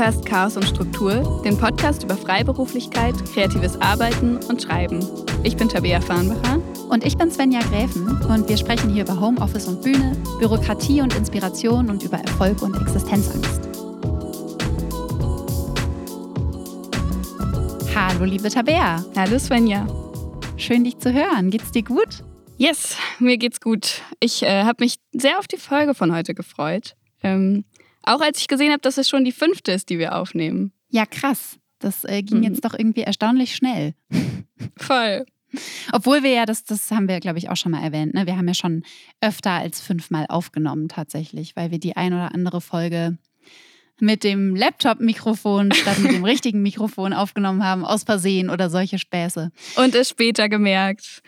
hörst Chaos und Struktur, den Podcast über Freiberuflichkeit, kreatives Arbeiten und Schreiben. Ich bin Tabea Farnbacher. Und ich bin Svenja Gräfen und wir sprechen hier über Homeoffice und Bühne, Bürokratie und Inspiration und über Erfolg und Existenzangst. Hallo, liebe Tabea. Hallo, Svenja. Schön, dich zu hören. Geht's dir gut? Yes, mir geht's gut. Ich äh, habe mich sehr auf die Folge von heute gefreut. Ähm, auch als ich gesehen habe, dass es schon die fünfte ist, die wir aufnehmen. Ja, krass. Das äh, ging mhm. jetzt doch irgendwie erstaunlich schnell. Voll. Obwohl wir ja, das, das haben wir, glaube ich, auch schon mal erwähnt, ne? wir haben ja schon öfter als fünfmal aufgenommen tatsächlich, weil wir die ein oder andere Folge mit dem Laptop-Mikrofon statt mit dem richtigen Mikrofon aufgenommen haben, aus Versehen oder solche Späße. Und es später gemerkt.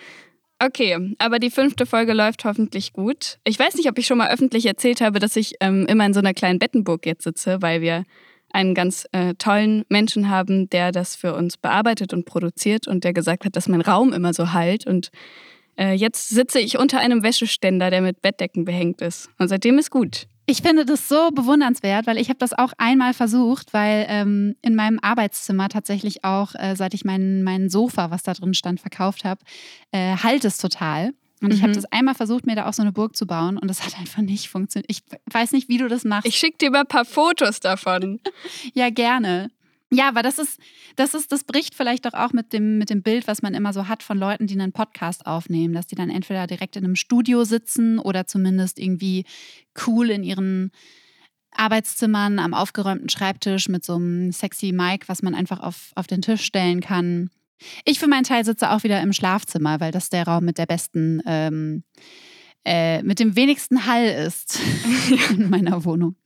Okay, aber die fünfte Folge läuft hoffentlich gut. Ich weiß nicht, ob ich schon mal öffentlich erzählt habe, dass ich ähm, immer in so einer kleinen Bettenburg jetzt sitze, weil wir einen ganz äh, tollen Menschen haben, der das für uns bearbeitet und produziert und der gesagt hat, dass mein Raum immer so halt. Und äh, jetzt sitze ich unter einem Wäscheständer, der mit Bettdecken behängt ist. Und seitdem ist gut. Ich finde das so bewundernswert, weil ich habe das auch einmal versucht, weil ähm, in meinem Arbeitszimmer tatsächlich auch, äh, seit ich mein, mein Sofa, was da drin stand, verkauft habe, äh, halt es total. Und mhm. ich habe das einmal versucht, mir da auch so eine Burg zu bauen und das hat einfach nicht funktioniert. Ich weiß nicht, wie du das machst. Ich schicke dir mal ein paar Fotos davon. ja, gerne. Ja, aber das ist, das ist, das bricht vielleicht doch auch mit dem, mit dem Bild, was man immer so hat von Leuten, die einen Podcast aufnehmen, dass die dann entweder direkt in einem Studio sitzen oder zumindest irgendwie cool in ihren Arbeitszimmern am aufgeräumten Schreibtisch mit so einem sexy Mic, was man einfach auf, auf den Tisch stellen kann. Ich für meinen Teil sitze auch wieder im Schlafzimmer, weil das der Raum mit der besten, ähm, äh, mit dem wenigsten Hall ist in meiner Wohnung.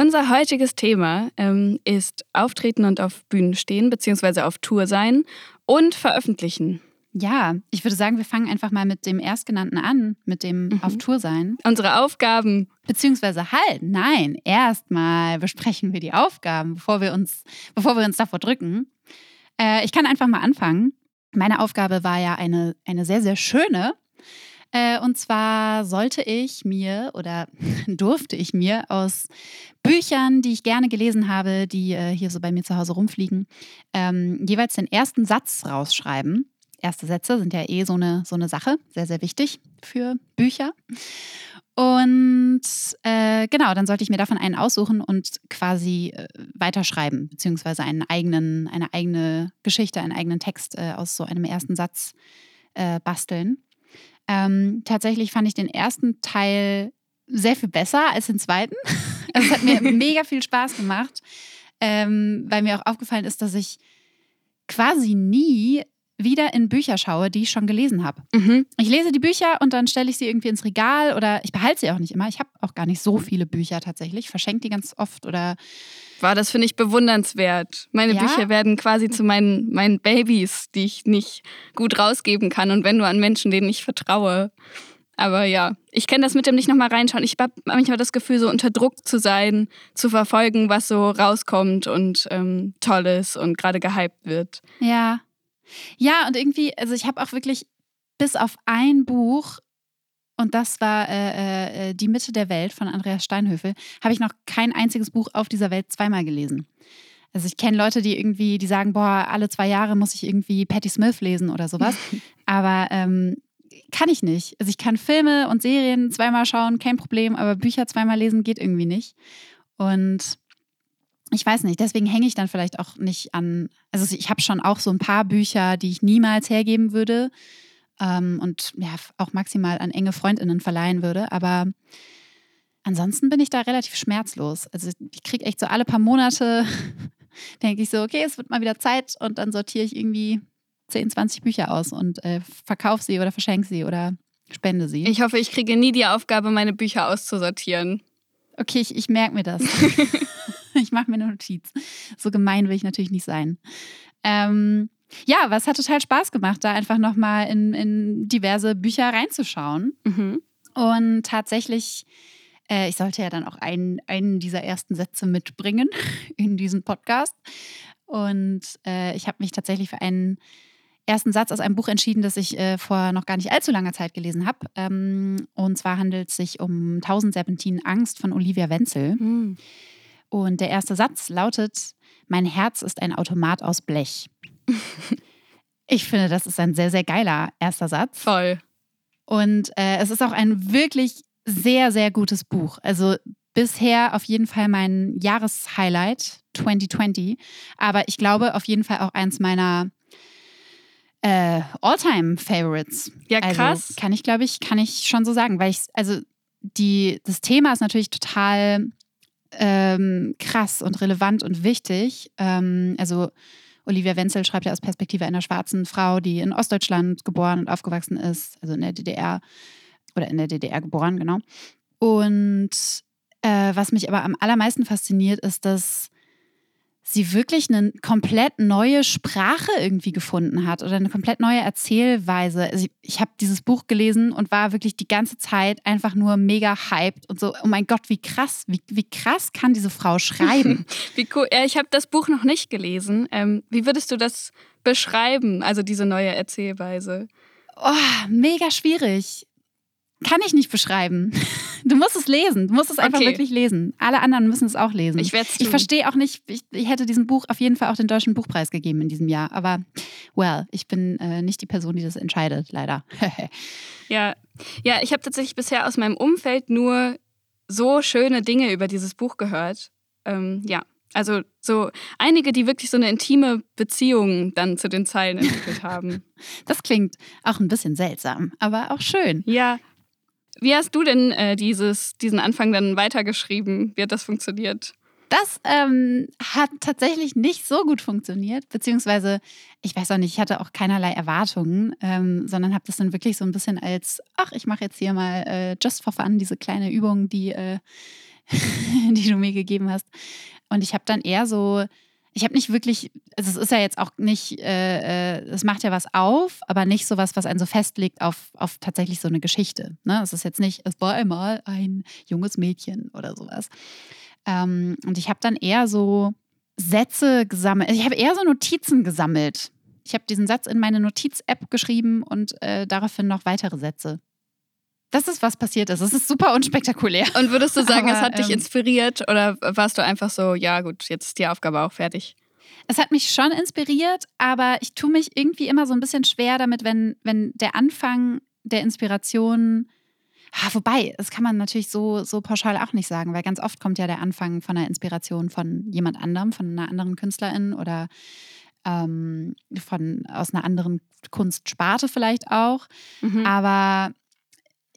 Unser heutiges Thema ähm, ist Auftreten und auf Bühnen stehen, beziehungsweise auf Tour sein und veröffentlichen. Ja, ich würde sagen, wir fangen einfach mal mit dem Erstgenannten an, mit dem mhm. Auf Tour sein. Unsere Aufgaben. Beziehungsweise halt, nein, erstmal besprechen wir die Aufgaben, bevor wir uns, bevor wir uns davor drücken. Äh, ich kann einfach mal anfangen. Meine Aufgabe war ja eine, eine sehr, sehr schöne. Äh, und zwar sollte ich mir oder durfte ich mir aus Büchern, die ich gerne gelesen habe, die äh, hier so bei mir zu Hause rumfliegen, ähm, jeweils den ersten Satz rausschreiben. Erste Sätze sind ja eh so eine, so eine Sache, sehr, sehr wichtig für Bücher. Und äh, genau, dann sollte ich mir davon einen aussuchen und quasi äh, weiterschreiben, beziehungsweise einen eigenen, eine eigene Geschichte, einen eigenen Text äh, aus so einem ersten Satz äh, basteln. Ähm, tatsächlich fand ich den ersten Teil sehr viel besser als den zweiten. Also es hat mir mega viel Spaß gemacht, ähm, weil mir auch aufgefallen ist, dass ich quasi nie wieder in Bücher schaue, die ich schon gelesen habe. Mhm. Ich lese die Bücher und dann stelle ich sie irgendwie ins Regal oder ich behalte sie auch nicht immer. Ich habe auch gar nicht so viele Bücher tatsächlich, verschenke die ganz oft oder. War das finde ich bewundernswert. Meine ja? Bücher werden quasi zu meinen, meinen Babys, die ich nicht gut rausgeben kann und wenn nur an Menschen, denen ich vertraue. Aber ja, ich kenne das mit dem nicht nochmal reinschauen. Ich habe manchmal das Gefühl, so unter Druck zu sein, zu verfolgen, was so rauskommt und ähm, toll ist und gerade gehypt wird. Ja, ja, und irgendwie, also ich habe auch wirklich bis auf ein Buch, und das war äh, äh, Die Mitte der Welt von Andreas Steinhöfel, habe ich noch kein einziges Buch auf dieser Welt zweimal gelesen. Also ich kenne Leute, die irgendwie, die sagen, boah, alle zwei Jahre muss ich irgendwie Patti Smith lesen oder sowas. Aber ähm, kann ich nicht. Also ich kann Filme und Serien zweimal schauen, kein Problem, aber Bücher zweimal lesen geht irgendwie nicht. Und ich weiß nicht, deswegen hänge ich dann vielleicht auch nicht an. Also ich habe schon auch so ein paar Bücher, die ich niemals hergeben würde ähm, und ja, auch maximal an enge Freundinnen verleihen würde. Aber ansonsten bin ich da relativ schmerzlos. Also ich kriege echt so alle paar Monate, denke ich so, okay, es wird mal wieder Zeit und dann sortiere ich irgendwie 10, 20 Bücher aus und äh, verkaufe sie oder verschenke sie oder spende sie. Ich hoffe, ich kriege nie die Aufgabe, meine Bücher auszusortieren. Okay, ich, ich merke mir das. ich mache mir eine Notiz. So gemein will ich natürlich nicht sein. Ähm, ja, aber es hat total Spaß gemacht, da einfach nochmal in, in diverse Bücher reinzuschauen. Mhm. Und tatsächlich, äh, ich sollte ja dann auch einen, einen dieser ersten Sätze mitbringen in diesem Podcast. Und äh, ich habe mich tatsächlich für einen ersten Satz aus einem Buch entschieden, das ich äh, vor noch gar nicht allzu langer Zeit gelesen habe. Ähm, und zwar handelt es sich um 1000 Serpentinen Angst von Olivia Wenzel. Mhm. Und der erste Satz lautet, mein Herz ist ein Automat aus Blech. ich finde, das ist ein sehr, sehr geiler erster Satz. Voll. Und äh, es ist auch ein wirklich sehr, sehr gutes Buch. Also bisher auf jeden Fall mein Jahreshighlight 2020. Aber ich glaube auf jeden Fall auch eins meiner äh, All-Time-Favorites. Ja, krass. Also, kann ich, glaube ich, kann ich schon so sagen, weil ich, also die, das Thema ist natürlich total ähm, krass und relevant und wichtig. Ähm, also Olivia Wenzel schreibt ja aus Perspektive einer schwarzen Frau, die in Ostdeutschland geboren und aufgewachsen ist, also in der DDR oder in der DDR geboren, genau. Und äh, was mich aber am allermeisten fasziniert, ist, dass sie wirklich eine komplett neue Sprache irgendwie gefunden hat oder eine komplett neue Erzählweise. Also ich, ich habe dieses Buch gelesen und war wirklich die ganze Zeit einfach nur mega hyped und so, oh mein Gott, wie krass, wie, wie krass kann diese Frau schreiben. wie cool. Ja, ich habe das Buch noch nicht gelesen. Ähm, wie würdest du das beschreiben, also diese neue Erzählweise? Oh, mega schwierig. Kann ich nicht beschreiben. Du musst es lesen. Du musst es einfach okay. wirklich lesen. Alle anderen müssen es auch lesen. Ich, ich verstehe auch nicht, ich, ich, hätte diesem Buch auf jeden Fall auch den Deutschen Buchpreis gegeben in diesem Jahr. Aber, well, ich bin äh, nicht die Person, die das entscheidet, leider. ja. ja, ich habe tatsächlich bisher aus meinem Umfeld nur so schöne Dinge über dieses Buch gehört. Ähm, ja, also so einige, die wirklich so eine intime Beziehung dann zu den Zeilen entwickelt haben. Das klingt auch ein bisschen seltsam, aber auch schön. Ja, wie hast du denn äh, dieses, diesen Anfang dann weitergeschrieben? Wie hat das funktioniert? Das ähm, hat tatsächlich nicht so gut funktioniert, beziehungsweise ich weiß auch nicht, ich hatte auch keinerlei Erwartungen, ähm, sondern habe das dann wirklich so ein bisschen als, ach, ich mache jetzt hier mal äh, just for fun diese kleine Übung, die, äh, die du mir gegeben hast. Und ich habe dann eher so ich habe nicht wirklich, also es ist ja jetzt auch nicht, äh, äh, es macht ja was auf, aber nicht so was, was einen so festlegt auf, auf tatsächlich so eine Geschichte. Ne? Es ist jetzt nicht, es war einmal ein junges Mädchen oder sowas. Ähm, und ich habe dann eher so Sätze gesammelt, ich habe eher so Notizen gesammelt. Ich habe diesen Satz in meine Notiz-App geschrieben und äh, daraufhin noch weitere Sätze. Das ist, was passiert ist. Es ist super unspektakulär. Und würdest du sagen, Aber, es hat dich ähm, inspiriert oder warst du einfach so, ja gut, jetzt ist die Aufgabe auch fertig? Es hat mich schon inspiriert, aber ich tue mich irgendwie immer so ein bisschen schwer damit, wenn, wenn der Anfang der Inspiration Ah, wobei, das kann man natürlich so, so pauschal auch nicht sagen, weil ganz oft kommt ja der Anfang von einer Inspiration von jemand anderem, von einer anderen Künstlerin oder ähm, von aus einer anderen Kunstsparte vielleicht auch. Mhm. Aber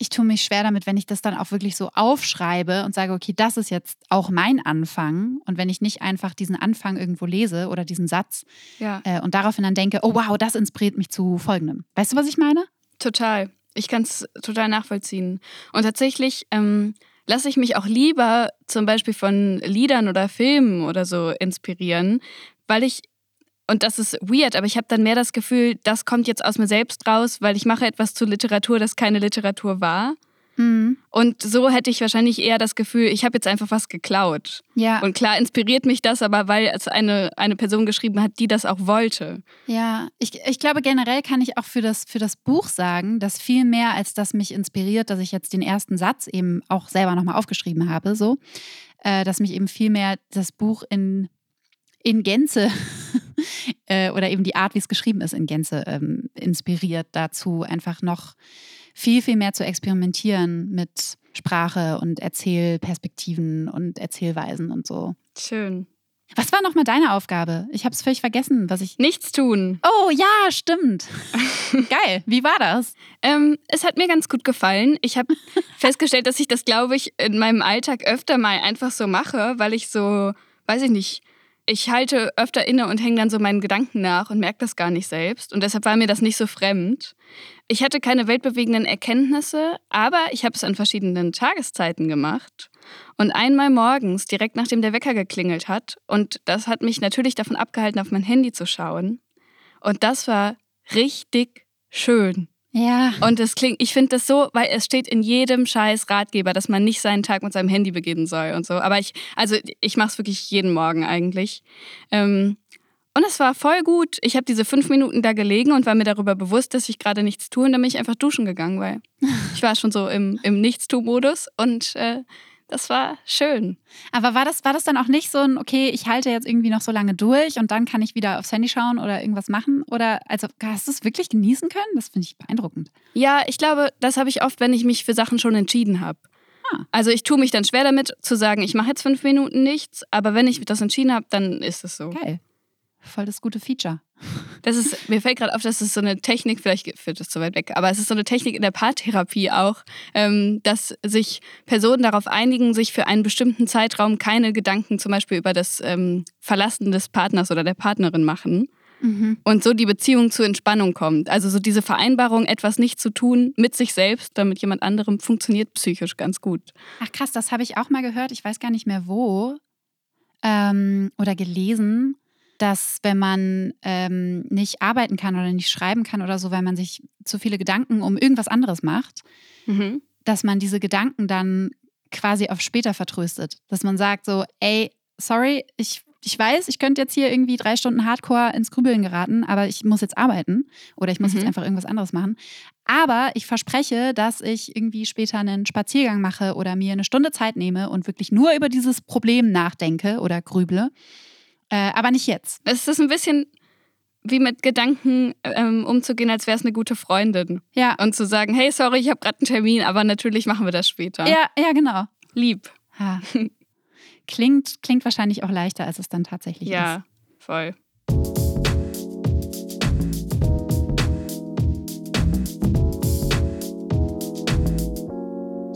ich tue mich schwer damit, wenn ich das dann auch wirklich so aufschreibe und sage, okay, das ist jetzt auch mein Anfang. Und wenn ich nicht einfach diesen Anfang irgendwo lese oder diesen Satz ja. äh, und daraufhin dann denke, oh wow, das inspiriert mich zu folgendem. Weißt du, was ich meine? Total. Ich kann es total nachvollziehen. Und tatsächlich ähm, lasse ich mich auch lieber zum Beispiel von Liedern oder Filmen oder so inspirieren, weil ich und das ist weird, aber ich habe dann mehr das Gefühl, das kommt jetzt aus mir selbst raus, weil ich mache etwas zu Literatur, das keine Literatur war. Mhm. Und so hätte ich wahrscheinlich eher das Gefühl, ich habe jetzt einfach was geklaut. Ja. Und klar inspiriert mich das, aber weil es eine, eine Person geschrieben hat, die das auch wollte. Ja, ich, ich glaube generell kann ich auch für das, für das Buch sagen, dass viel mehr als das mich inspiriert, dass ich jetzt den ersten Satz eben auch selber nochmal aufgeschrieben habe, so, äh, dass mich eben viel mehr das Buch in in Gänze äh, oder eben die Art, wie es geschrieben ist, in Gänze ähm, inspiriert dazu, einfach noch viel, viel mehr zu experimentieren mit Sprache und Erzählperspektiven und Erzählweisen und so. Schön. Was war nochmal deine Aufgabe? Ich habe es völlig vergessen, was ich. Nichts tun. Oh ja, stimmt. Geil. Wie war das? Ähm, es hat mir ganz gut gefallen. Ich habe festgestellt, dass ich das, glaube ich, in meinem Alltag öfter mal einfach so mache, weil ich so, weiß ich nicht, ich halte öfter inne und hänge dann so meinen Gedanken nach und merke das gar nicht selbst. Und deshalb war mir das nicht so fremd. Ich hatte keine weltbewegenden Erkenntnisse, aber ich habe es an verschiedenen Tageszeiten gemacht. Und einmal morgens, direkt nachdem der Wecker geklingelt hat. Und das hat mich natürlich davon abgehalten, auf mein Handy zu schauen. Und das war richtig schön. Ja. Und es klingt, ich finde das so, weil es steht in jedem scheiß Ratgeber, dass man nicht seinen Tag mit seinem Handy beginnen soll und so. Aber ich, also ich mache es wirklich jeden Morgen eigentlich. Ähm, und es war voll gut. Ich habe diese fünf Minuten da gelegen und war mir darüber bewusst, dass ich gerade nichts tue. Und dann bin ich einfach duschen gegangen, weil ich war schon so im, im Nichtstu-Modus. Und äh, das war schön. Aber war das, war das dann auch nicht so ein, okay, ich halte jetzt irgendwie noch so lange durch und dann kann ich wieder aufs Handy schauen oder irgendwas machen? Oder also hast du es wirklich genießen können? Das finde ich beeindruckend. Ja, ich glaube, das habe ich oft, wenn ich mich für Sachen schon entschieden habe. Ah. Also ich tue mich dann schwer damit zu sagen, ich mache jetzt fünf Minuten nichts, aber wenn ich das entschieden habe, dann ist es so. Geil. Voll das gute Feature. Das ist, mir fällt gerade auf, dass es so eine Technik, vielleicht führt das zu weit weg, aber es ist so eine Technik in der Paartherapie auch, ähm, dass sich Personen darauf einigen, sich für einen bestimmten Zeitraum keine Gedanken zum Beispiel über das ähm, Verlassen des Partners oder der Partnerin machen. Mhm. Und so die Beziehung zur Entspannung kommt. Also so diese Vereinbarung, etwas nicht zu tun mit sich selbst, damit jemand anderem, funktioniert psychisch ganz gut. Ach krass, das habe ich auch mal gehört. Ich weiß gar nicht mehr wo. Ähm, oder gelesen, dass wenn man ähm, nicht arbeiten kann oder nicht schreiben kann oder so, weil man sich zu viele Gedanken um irgendwas anderes macht, Mhm. dass man diese Gedanken dann quasi auf später vertröstet. Dass man sagt so, ey, sorry, ich, ich weiß, ich könnte jetzt hier irgendwie drei Stunden Hardcore ins Grübeln geraten, aber ich muss jetzt arbeiten oder ich muss Mhm. jetzt einfach irgendwas anderes machen. Aber ich verspreche, dass ich irgendwie später einen Spaziergang mache oder mir eine Stunde Zeit nehme und wirklich nur über dieses Problem nachdenke oder grüble. Äh, aber nicht jetzt. Es ist ein bisschen wie mit Gedanken ähm, umzugehen, als wäre es eine gute Freundin. Ja. Und zu sagen, hey, sorry, ich habe gerade einen Termin, aber natürlich machen wir das später. Ja, ja, genau. Lieb. Ha. Klingt, klingt wahrscheinlich auch leichter, als es dann tatsächlich ist. Ja, voll.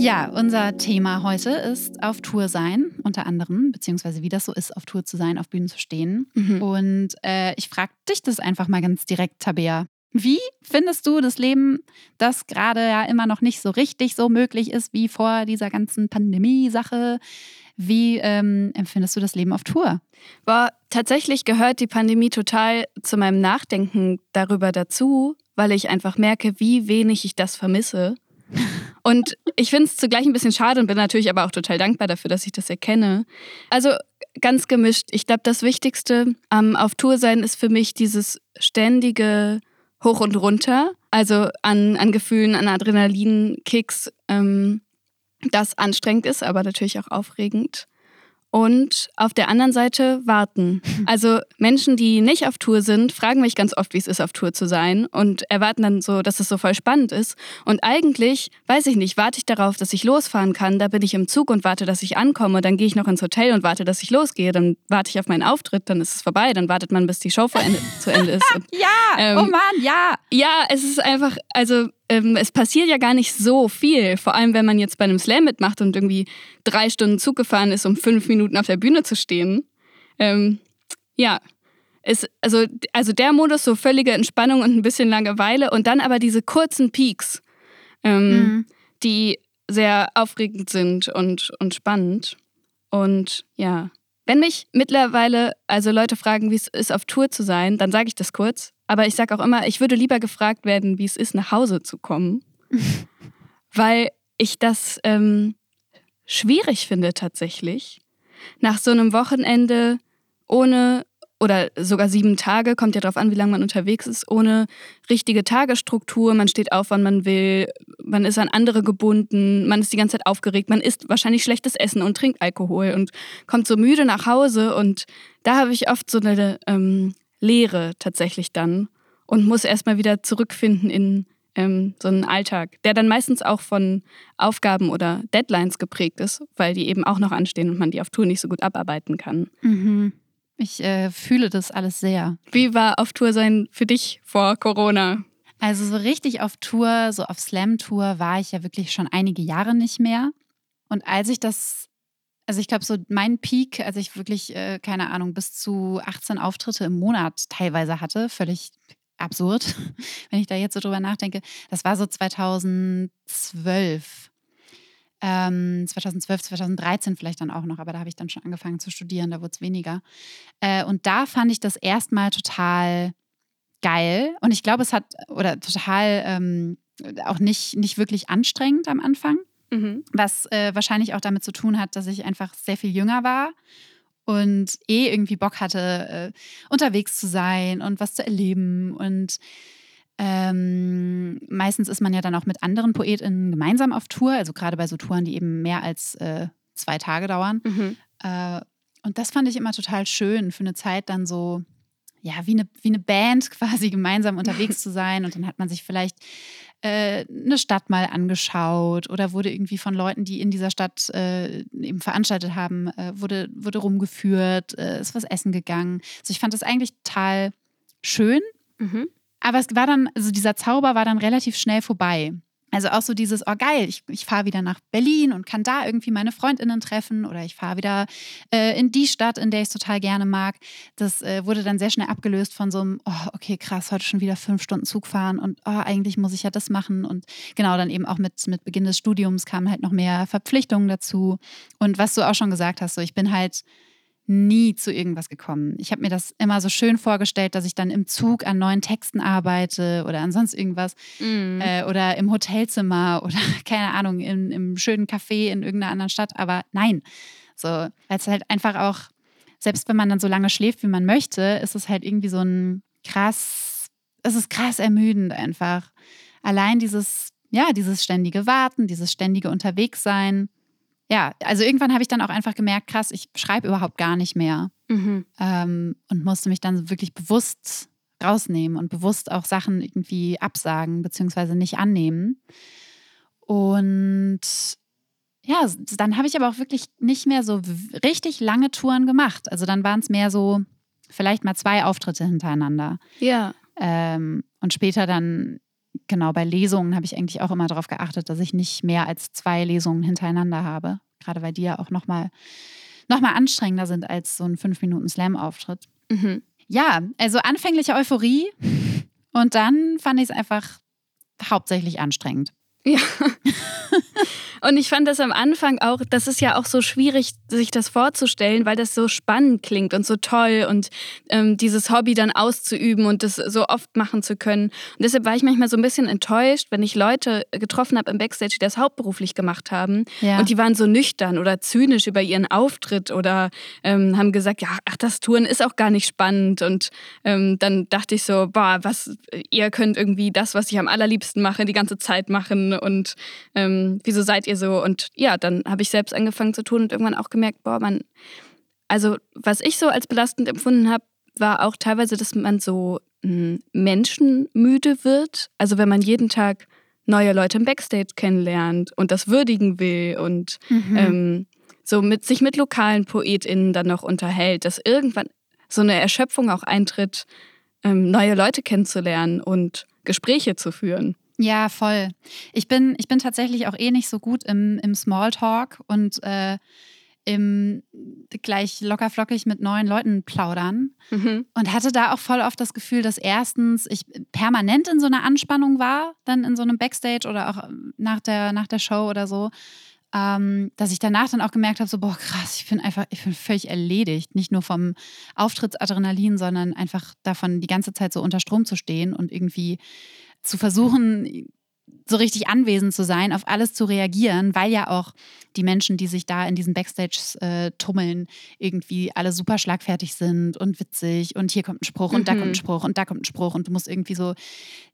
Ja, unser Thema heute ist auf Tour sein, unter anderem, beziehungsweise wie das so ist, auf Tour zu sein, auf Bühnen zu stehen. Mhm. Und äh, ich frage dich das einfach mal ganz direkt, Tabea. Wie findest du das Leben, das gerade ja immer noch nicht so richtig so möglich ist wie vor dieser ganzen Pandemie-Sache? Wie ähm, empfindest du das Leben auf Tour? Boah, tatsächlich gehört die Pandemie total zu meinem Nachdenken darüber dazu, weil ich einfach merke, wie wenig ich das vermisse. Und ich finde es zugleich ein bisschen schade und bin natürlich aber auch total dankbar dafür, dass ich das erkenne. Also ganz gemischt. Ich glaube, das Wichtigste am Auf Tour sein ist für mich dieses ständige Hoch und Runter. Also an, an Gefühlen, an Adrenalinkicks, ähm, das anstrengend ist, aber natürlich auch aufregend. Und auf der anderen Seite warten. Also Menschen, die nicht auf Tour sind, fragen mich ganz oft, wie es ist, auf Tour zu sein und erwarten dann so, dass es so voll spannend ist. Und eigentlich, weiß ich nicht, warte ich darauf, dass ich losfahren kann. Da bin ich im Zug und warte, dass ich ankomme. Dann gehe ich noch ins Hotel und warte, dass ich losgehe. Dann warte ich auf meinen Auftritt, dann ist es vorbei. Dann wartet man, bis die Show Ende, zu Ende ist. Und Ja, Ähm, oh Mann, ja. ja, es ist einfach, also ähm, es passiert ja gar nicht so viel. Vor allem, wenn man jetzt bei einem Slam mitmacht und irgendwie drei Stunden Zug gefahren ist, um fünf Minuten auf der Bühne zu stehen. Ähm, ja, es, also, also der Modus, so völlige Entspannung und ein bisschen Langeweile und dann aber diese kurzen Peaks, ähm, Mhm. die sehr aufregend sind und, und spannend. Und ja, wenn mich mittlerweile also Leute fragen, wie es ist, auf Tour zu sein, dann sage ich das kurz. Aber ich sage auch immer, ich würde lieber gefragt werden, wie es ist, nach Hause zu kommen. weil ich das ähm, schwierig finde tatsächlich. Nach so einem Wochenende ohne oder sogar sieben Tage, kommt ja darauf an, wie lange man unterwegs ist, ohne richtige Tagesstruktur. Man steht auf, wann man will, man ist an andere gebunden, man ist die ganze Zeit aufgeregt, man isst wahrscheinlich schlechtes Essen und trinkt Alkohol und kommt so müde nach Hause. Und da habe ich oft so eine ähm, Leere tatsächlich dann und muss erstmal wieder zurückfinden in ähm, so einen Alltag, der dann meistens auch von Aufgaben oder Deadlines geprägt ist, weil die eben auch noch anstehen und man die auf Tour nicht so gut abarbeiten kann. Mhm. Ich äh, fühle das alles sehr. Wie war auf Tour sein für dich vor Corona? Also so richtig auf Tour, so auf Slam-Tour war ich ja wirklich schon einige Jahre nicht mehr. Und als ich das, also ich glaube so mein Peak, als ich wirklich, äh, keine Ahnung, bis zu 18 Auftritte im Monat teilweise hatte, völlig absurd, wenn ich da jetzt so drüber nachdenke, das war so 2012. Ähm, 2012, 2013 vielleicht dann auch noch, aber da habe ich dann schon angefangen zu studieren, da wurde es weniger. Äh, und da fand ich das erstmal total geil. Und ich glaube, es hat, oder total ähm, auch nicht, nicht wirklich anstrengend am Anfang, Mhm. was äh, wahrscheinlich auch damit zu tun hat, dass ich einfach sehr viel jünger war und eh irgendwie Bock hatte, äh, unterwegs zu sein und was zu erleben. Und ähm, meistens ist man ja dann auch mit anderen PoetInnen gemeinsam auf Tour, also gerade bei so Touren, die eben mehr als äh, zwei Tage dauern. Mhm. Äh, und das fand ich immer total schön, für eine Zeit dann so, ja, wie eine, wie eine Band quasi gemeinsam unterwegs zu sein. Und dann hat man sich vielleicht äh, eine Stadt mal angeschaut oder wurde irgendwie von Leuten, die in dieser Stadt äh, eben veranstaltet haben, äh, wurde, wurde rumgeführt, äh, ist was essen gegangen. Also ich fand das eigentlich total schön. Mhm. Aber es war dann, also dieser Zauber war dann relativ schnell vorbei. Also auch so dieses, oh geil, ich, ich fahre wieder nach Berlin und kann da irgendwie meine Freundinnen treffen oder ich fahre wieder äh, in die Stadt, in der ich es total gerne mag. Das äh, wurde dann sehr schnell abgelöst von so einem, oh okay, krass, heute schon wieder fünf Stunden Zug fahren und oh, eigentlich muss ich ja das machen. Und genau, dann eben auch mit, mit Beginn des Studiums kamen halt noch mehr Verpflichtungen dazu. Und was du auch schon gesagt hast, so ich bin halt nie zu irgendwas gekommen. Ich habe mir das immer so schön vorgestellt, dass ich dann im Zug an neuen Texten arbeite oder an sonst irgendwas Mhm. äh, oder im Hotelzimmer oder keine Ahnung, im, im schönen Café in irgendeiner anderen Stadt. Aber nein, so, weil es halt einfach auch, selbst wenn man dann so lange schläft, wie man möchte, ist es halt irgendwie so ein krass, es ist krass ermüdend einfach. Allein dieses, ja, dieses ständige Warten, dieses ständige Unterwegssein. Ja, also irgendwann habe ich dann auch einfach gemerkt, krass, ich schreibe überhaupt gar nicht mehr Mhm. ähm, und musste mich dann wirklich bewusst rausnehmen und bewusst auch Sachen irgendwie absagen beziehungsweise nicht annehmen. Und ja, dann habe ich aber auch wirklich nicht mehr so richtig lange Touren gemacht. Also dann waren es mehr so vielleicht mal zwei Auftritte hintereinander. Ja. Ähm, und später dann, genau, bei Lesungen habe ich eigentlich auch immer darauf geachtet, dass ich nicht mehr als zwei Lesungen hintereinander habe. Gerade weil die ja auch nochmal noch mal anstrengender sind als so ein fünf Minuten Slam-Auftritt. Mhm. Ja, also anfängliche Euphorie und dann fand ich es einfach hauptsächlich anstrengend. Ja. Und ich fand das am Anfang auch, das ist ja auch so schwierig, sich das vorzustellen, weil das so spannend klingt und so toll und ähm, dieses Hobby dann auszuüben und das so oft machen zu können. Und deshalb war ich manchmal so ein bisschen enttäuscht, wenn ich Leute getroffen habe im Backstage, die das hauptberuflich gemacht haben Ja. und die waren so nüchtern oder zynisch über ihren Auftritt oder ähm, haben gesagt, ja, ach, das Touren ist auch gar nicht spannend. Und ähm, dann dachte ich so, boah, was, ihr könnt irgendwie das, was ich am allerliebsten mache, die ganze Zeit machen und ähm, wieso seid ihr so? Und ja, dann habe ich selbst angefangen zu tun und irgendwann auch gemerkt, boah, man, also was ich so als belastend empfunden habe, war auch teilweise, dass man so mh, menschenmüde wird. Also wenn man jeden Tag neue Leute im Backstage kennenlernt und das würdigen will und Mhm. ähm, so mit sich mit lokalen PoetInnen dann noch unterhält, dass irgendwann so eine Erschöpfung auch eintritt, ähm, neue Leute kennenzulernen und Gespräche zu führen. Ja, voll. Ich bin, ich bin tatsächlich auch eh nicht so gut im, im Smalltalk und äh, im gleich lockerflockig mit neuen Leuten plaudern. Und hatte da auch voll oft das Gefühl, dass erstens ich permanent in so einer Anspannung war, dann in so einem Backstage oder auch nach der, nach der Show oder so. Ähm, dass ich danach dann auch gemerkt habe, so, boah, krass, ich bin einfach, ich bin völlig erledigt. Nicht nur vom Auftrittsadrenalin, sondern einfach davon, die ganze Zeit so unter Strom zu stehen und irgendwie zu versuchen, so richtig anwesend zu sein, auf alles zu reagieren, weil ja auch die Menschen, die sich da in diesen Backstages äh, tummeln, irgendwie alle super schlagfertig sind und witzig und hier kommt ein Spruch und da Mhm. kommt ein Spruch und da kommt ein Spruch und du musst irgendwie so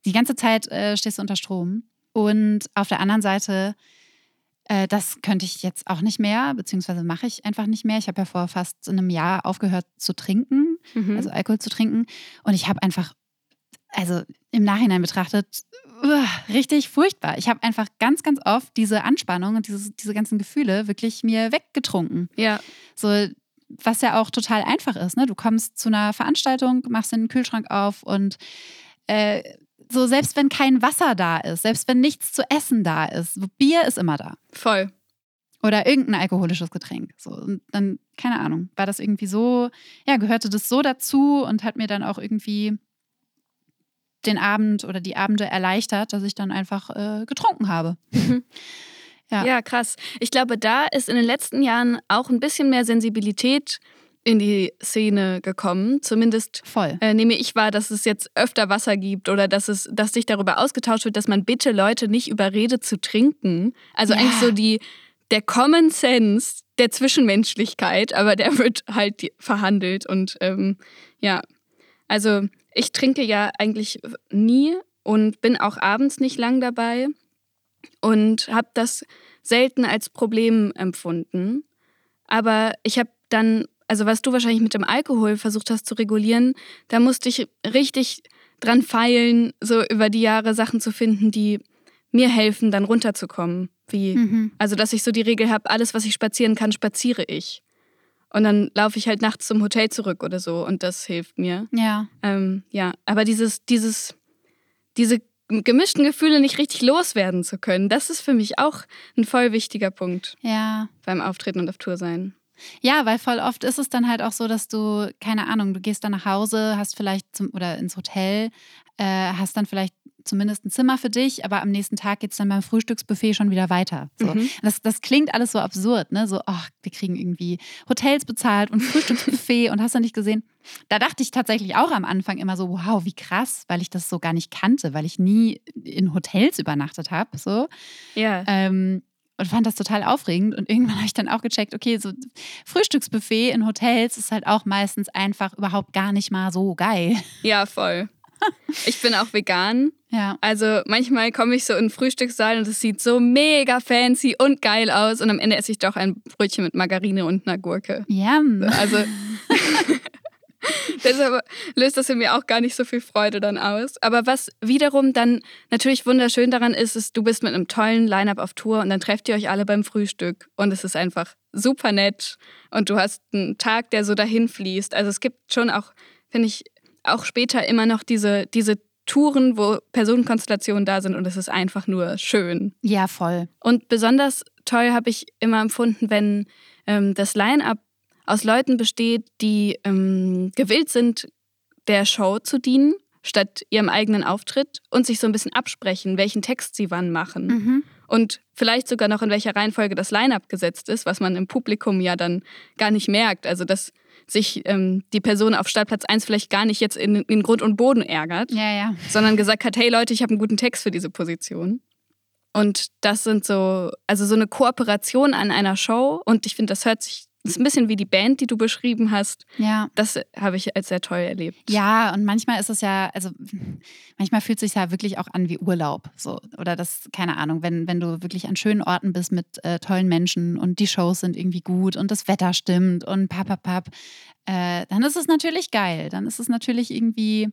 die ganze Zeit äh, stehst du unter Strom. Und auf der anderen Seite, äh, das könnte ich jetzt auch nicht mehr, beziehungsweise mache ich einfach nicht mehr. Ich habe ja vor fast einem Jahr aufgehört zu trinken, Mhm. also Alkohol zu trinken. Und ich habe einfach, also im Nachhinein betrachtet, richtig furchtbar. Ich habe einfach ganz, ganz oft diese Anspannung und dieses, diese ganzen Gefühle wirklich mir weggetrunken. ja. So, was ja auch total einfach ist. Ne? Du kommst zu einer Veranstaltung, machst den Kühlschrank auf und äh, so, selbst wenn kein Wasser da ist, selbst wenn nichts zu essen da ist, Bier ist immer da. Voll. Oder irgendein alkoholisches Getränk. So, und dann, keine Ahnung, war das irgendwie so, ja, gehörte das so dazu und hat mir dann auch irgendwie den Abend oder die Abende erleichtert, dass ich dann einfach äh, getrunken habe. Ja. Ja. krass. Ich glaube, da ist in den letzten Jahren auch ein bisschen mehr Sensibilität in die Szene gekommen. Zumindest Voll. äh, nehme ich wahr, dass es jetzt öfter Wasser gibt oder dass es, dass sich darüber ausgetauscht wird, dass man bitte Leute nicht überredet zu trinken. Also Ja. eigentlich so die der Common Sense der Zwischenmenschlichkeit, aber der wird halt verhandelt und ähm, ja, also ich trinke ja eigentlich nie und bin auch abends nicht lang dabei und habe das selten als Problem empfunden. Aber ich habe dann, also was du wahrscheinlich mit dem Alkohol versucht hast zu regulieren, da musste ich richtig dran feilen, so über die Jahre Sachen zu finden, die mir helfen, dann runterzukommen. Wie, mhm. also dass ich so die Regel habe, alles, was ich spazieren kann, spaziere ich. Und dann laufe ich halt nachts zum Hotel zurück oder so und das hilft mir. Ja. Ähm, ja, aber dieses, dieses, diese gemischten Gefühle nicht richtig loswerden zu können, das ist für mich auch ein voll wichtiger Punkt. Ja. Beim Auftreten und auf Tour sein. Ja, weil voll oft ist es dann halt auch so, dass du, keine Ahnung, du gehst dann nach Hause, hast vielleicht zum, oder ins Hotel, äh, hast dann vielleicht zumindest ein Zimmer für dich, aber am nächsten Tag geht es dann beim Frühstücksbuffet schon wieder weiter. So. Mhm. Das, das klingt alles so absurd, ne? So, ach, wir kriegen irgendwie Hotels bezahlt und Frühstücksbuffet und hast du nicht gesehen? Da dachte ich tatsächlich auch am Anfang immer so, wow, wie krass, weil ich das so gar nicht kannte, weil ich nie in Hotels übernachtet habe. So. Ja. Ähm, und fand das total aufregend. Und irgendwann habe ich dann auch gecheckt, okay, so Frühstücksbuffet in Hotels ist halt auch meistens einfach überhaupt gar nicht mal so geil. Ja, voll. Ich bin auch vegan. Ja. Also manchmal komme ich so in den Frühstückssaal und es sieht so mega fancy und geil aus und am Ende esse ich doch ein Brötchen mit Margarine und einer Gurke. Yum. Also deshalb löst das in mir auch gar nicht so viel Freude dann aus. Aber was wiederum dann natürlich wunderschön daran ist, ist, du bist mit einem tollen Line-up auf Tour und dann trefft ihr euch alle beim Frühstück und es ist einfach super nett und du hast einen Tag, der so dahin fließt. Also es gibt schon auch, finde ich, auch später immer noch diese, diese Touren, wo Personenkonstellationen da sind und es ist einfach nur schön. Ja, voll. Und besonders toll habe ich immer empfunden, wenn ähm, das Line-up aus Leuten besteht, die ähm, gewillt sind, der Show zu dienen, statt ihrem eigenen Auftritt und sich so ein bisschen absprechen, welchen Text sie wann machen. Mhm. Und vielleicht sogar noch in welcher Reihenfolge das Line-up gesetzt ist, was man im Publikum ja dann gar nicht merkt. Also, dass sich ähm, die Person auf Startplatz 1 vielleicht gar nicht jetzt in, in Grund und Boden ärgert, ja, ja. sondern gesagt hat, hey Leute, ich habe einen guten Text für diese Position. Und das sind so, also so eine Kooperation an einer Show. Und ich finde, das hört sich das ist ein bisschen wie die Band, die du beschrieben hast. Ja. Das habe ich als sehr toll erlebt. Ja, und manchmal ist es ja, also manchmal fühlt es sich ja wirklich auch an wie Urlaub. So. Oder das, keine Ahnung, wenn, wenn du wirklich an schönen Orten bist mit äh, tollen Menschen und die Shows sind irgendwie gut und das Wetter stimmt und papapap, äh, dann ist es natürlich geil. Dann ist es natürlich irgendwie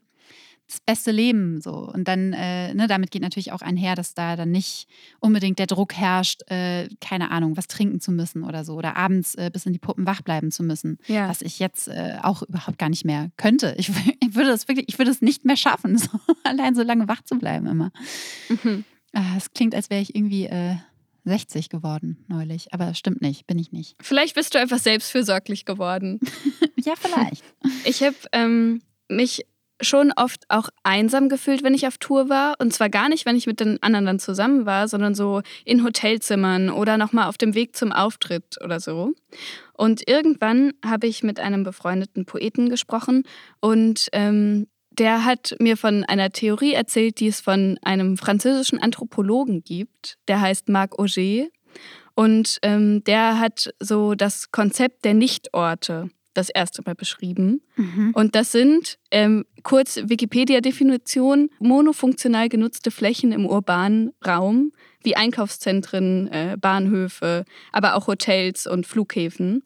das beste Leben so. Und dann, äh, ne, damit geht natürlich auch einher, dass da dann nicht unbedingt der Druck herrscht, äh, keine Ahnung, was trinken zu müssen oder so. Oder abends äh, bis in die Puppen wach bleiben zu müssen. Ja. Was ich jetzt äh, auch überhaupt gar nicht mehr könnte. Ich, ich, würde das wirklich, ich würde es nicht mehr schaffen, so, allein so lange wach zu bleiben immer. Mhm. Ah, es klingt, als wäre ich irgendwie 60 äh, geworden neulich. Aber das stimmt nicht, bin ich nicht. Vielleicht bist du einfach selbstfürsorglich geworden. ja, vielleicht. Ich habe ähm, mich schon oft auch einsam gefühlt, wenn ich auf Tour war. Und zwar gar nicht, wenn ich mit den anderen dann zusammen war, sondern so in Hotelzimmern oder nochmal auf dem Weg zum Auftritt oder so. Und irgendwann habe ich mit einem befreundeten Poeten gesprochen und ähm, der hat mir von einer Theorie erzählt, die es von einem französischen Anthropologen gibt. Der heißt Marc Auger. Und ähm, der hat so das Konzept der Nichtorte das erste Mal beschrieben. Mhm. Und das sind, ähm, kurz Wikipedia-Definition, monofunktional genutzte Flächen im urbanen Raum, wie Einkaufszentren, äh, Bahnhöfe, aber auch Hotels und Flughäfen.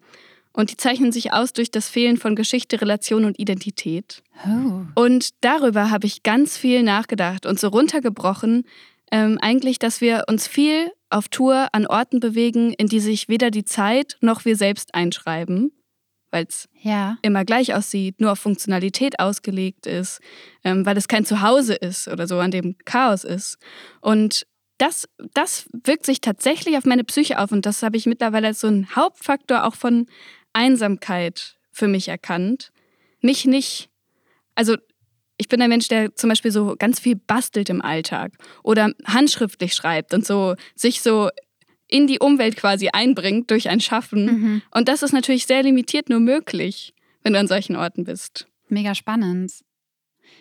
Und die zeichnen sich aus durch das Fehlen von Geschichte, Relation und Identität. Oh. Und darüber habe ich ganz viel nachgedacht und so runtergebrochen, ähm, eigentlich, dass wir uns viel auf Tour an Orten bewegen, in die sich weder die Zeit noch wir selbst einschreiben weil es ja. immer gleich aussieht, nur auf Funktionalität ausgelegt ist, ähm, weil es kein Zuhause ist oder so, an dem Chaos ist. Und das, das wirkt sich tatsächlich auf meine Psyche auf und das habe ich mittlerweile als so einen Hauptfaktor auch von Einsamkeit für mich erkannt. Mich nicht, also ich bin ein Mensch, der zum Beispiel so ganz viel bastelt im Alltag oder handschriftlich schreibt und so sich so in die Umwelt quasi einbringt durch ein Schaffen. Mhm. Und das ist natürlich sehr limitiert nur möglich, wenn du an solchen Orten bist. Mega spannend.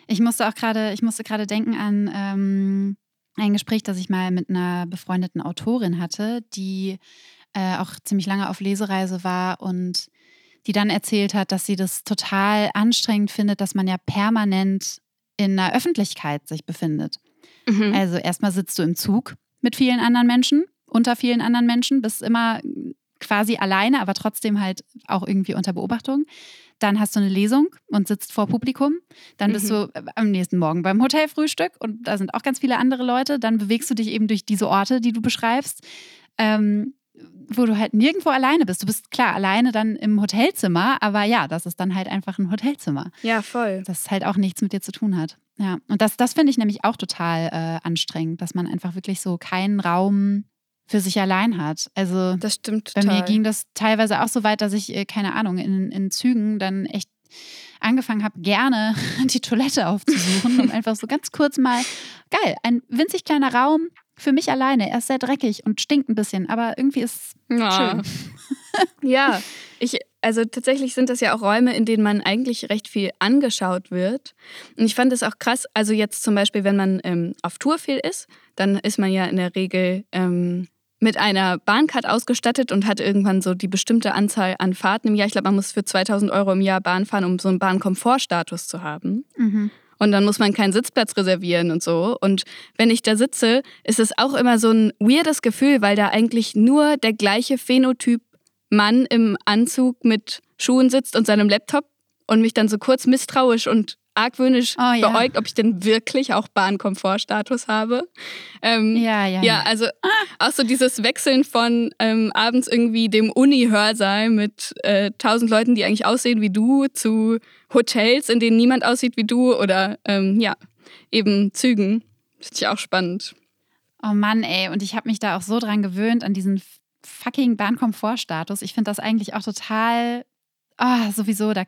Ich musste auch gerade, ich musste gerade denken an ähm, ein Gespräch, das ich mal mit einer befreundeten Autorin hatte, die äh, auch ziemlich lange auf Lesereise war und die dann erzählt hat, dass sie das total anstrengend findet, dass man ja permanent in einer Öffentlichkeit sich befindet. Mhm. Also erstmal sitzt du im Zug mit vielen anderen Menschen unter vielen anderen Menschen, bist immer quasi alleine, aber trotzdem halt auch irgendwie unter Beobachtung. Dann hast du eine Lesung und sitzt vor Publikum. Dann bist mhm. du am nächsten Morgen beim Hotelfrühstück und da sind auch ganz viele andere Leute. Dann bewegst du dich eben durch diese Orte, die du beschreibst. Ähm, wo du halt nirgendwo alleine bist. Du bist klar alleine dann im Hotelzimmer, aber ja, das ist dann halt einfach ein Hotelzimmer. Ja, voll. Das halt auch nichts mit dir zu tun hat. Ja, und das, das finde ich nämlich auch total äh, anstrengend, dass man einfach wirklich so keinen Raum für sich allein hat. Also das stimmt total. Bei mir ging das teilweise auch so weit, dass ich, äh, keine Ahnung, in, in Zügen dann echt angefangen habe, gerne die Toilette aufzusuchen und einfach so ganz kurz mal, geil, ein winzig kleiner Raum, für mich alleine. Er ist sehr dreckig und stinkt ein bisschen, aber irgendwie ist es ja. schön. ja, ich, also tatsächlich sind das ja auch Räume, in denen man eigentlich recht viel angeschaut wird. Und ich fand es auch krass, also jetzt zum Beispiel, wenn man ähm, auf Tour viel ist, dann ist man ja in der Regel ähm, mit einer Bahncard ausgestattet und hat irgendwann so die bestimmte Anzahl an Fahrten im Jahr. Ich glaube, man muss für 2000 Euro im Jahr Bahn fahren, um so einen Bahnkomfortstatus zu haben. Mhm. Und dann muss man keinen Sitzplatz reservieren und so. Und wenn ich da sitze, ist es auch immer so ein weirdes Gefühl, weil da eigentlich nur der gleiche Phänotyp Mann im Anzug mit Schuhen sitzt und seinem Laptop und mich dann so kurz misstrauisch und argwöhnisch oh, ja. beäugt, ob ich denn wirklich auch Bahnkomfortstatus habe. Ähm, ja, ja. Ja, also auch so dieses Wechseln von ähm, abends irgendwie dem Uni-Hörsaal mit äh, tausend äh, Leuten, die eigentlich aussehen wie du, zu Hotels, in denen niemand aussieht wie du oder ähm, ja, eben Zügen. Finde ich auch spannend. Oh Mann, ey, und ich habe mich da auch so dran gewöhnt, an diesen fucking Bahnkomfortstatus. Ich finde das eigentlich auch total oh, sowieso, da,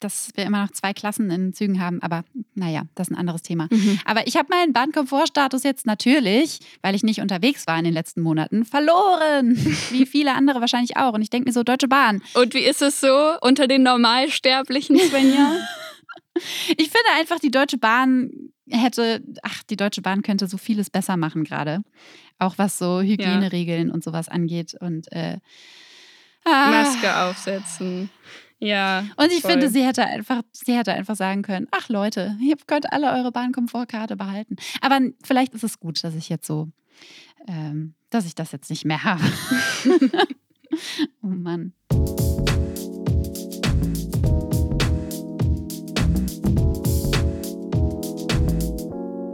dass wir immer noch zwei Klassen in Zügen haben. Aber naja, das ist ein anderes Thema. Mhm. Aber ich habe meinen Bahnkomfortstatus jetzt natürlich, weil ich nicht unterwegs war in den letzten Monaten, verloren. Wie viele andere wahrscheinlich auch. Und ich denke mir so, Deutsche Bahn. Und wie ist es so unter den Normalsterblichen, Svenja? ich finde einfach, die Deutsche Bahn hätte, ach, die Deutsche Bahn könnte so vieles besser machen gerade. Auch was so Hygieneregeln ja. und sowas angeht. Und äh, ah. Maske aufsetzen. Ja. Und ich voll. finde, sie hätte einfach, sie hätte einfach sagen können: Ach Leute, ihr könnt alle eure Bahnkomfortkarte behalten. Aber vielleicht ist es gut, dass ich jetzt so, ähm, dass ich das jetzt nicht mehr habe. oh Mann.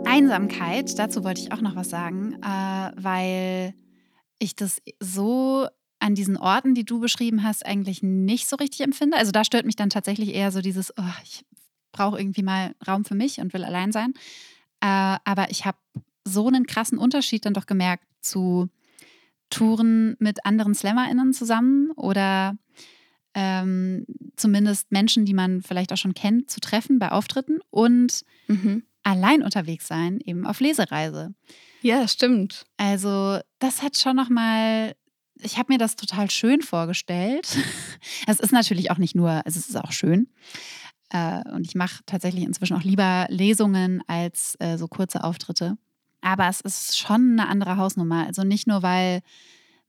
Einsamkeit, dazu wollte ich auch noch was sagen, äh, weil ich das so an diesen Orten, die du beschrieben hast, eigentlich nicht so richtig empfinde. Also da stört mich dann tatsächlich eher so dieses, oh, ich brauche irgendwie mal Raum für mich und will allein sein. Äh, aber ich habe so einen krassen Unterschied dann doch gemerkt zu Touren mit anderen SlammerInnen zusammen oder ähm, zumindest Menschen, die man vielleicht auch schon kennt, zu treffen bei Auftritten und mhm. allein unterwegs sein, eben auf Lesereise. Ja, stimmt. Also das hat schon nochmal ich habe mir das total schön vorgestellt. Es ist natürlich auch nicht nur, es ist auch schön. Äh, und ich mache tatsächlich inzwischen auch lieber Lesungen als äh, so kurze Auftritte. Aber es ist schon eine andere Hausnummer. Also nicht nur, weil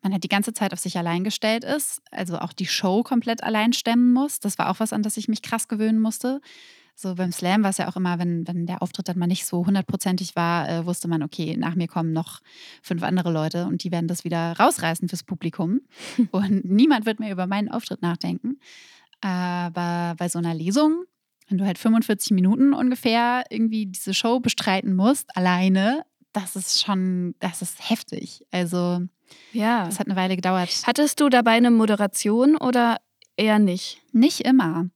man halt die ganze Zeit auf sich allein gestellt ist, also auch die Show komplett allein stemmen muss. Das war auch was, an das ich mich krass gewöhnen musste. So beim Slam war es ja auch immer, wenn, wenn der Auftritt dann mal nicht so hundertprozentig war, äh, wusste man, okay, nach mir kommen noch fünf andere Leute und die werden das wieder rausreißen fürs Publikum. und niemand wird mehr über meinen Auftritt nachdenken. Aber bei so einer Lesung, wenn du halt 45 Minuten ungefähr irgendwie diese Show bestreiten musst, alleine, das ist schon, das ist heftig. Also, ja. Das hat eine Weile gedauert. Hattest du dabei eine Moderation oder eher nicht? Nicht immer.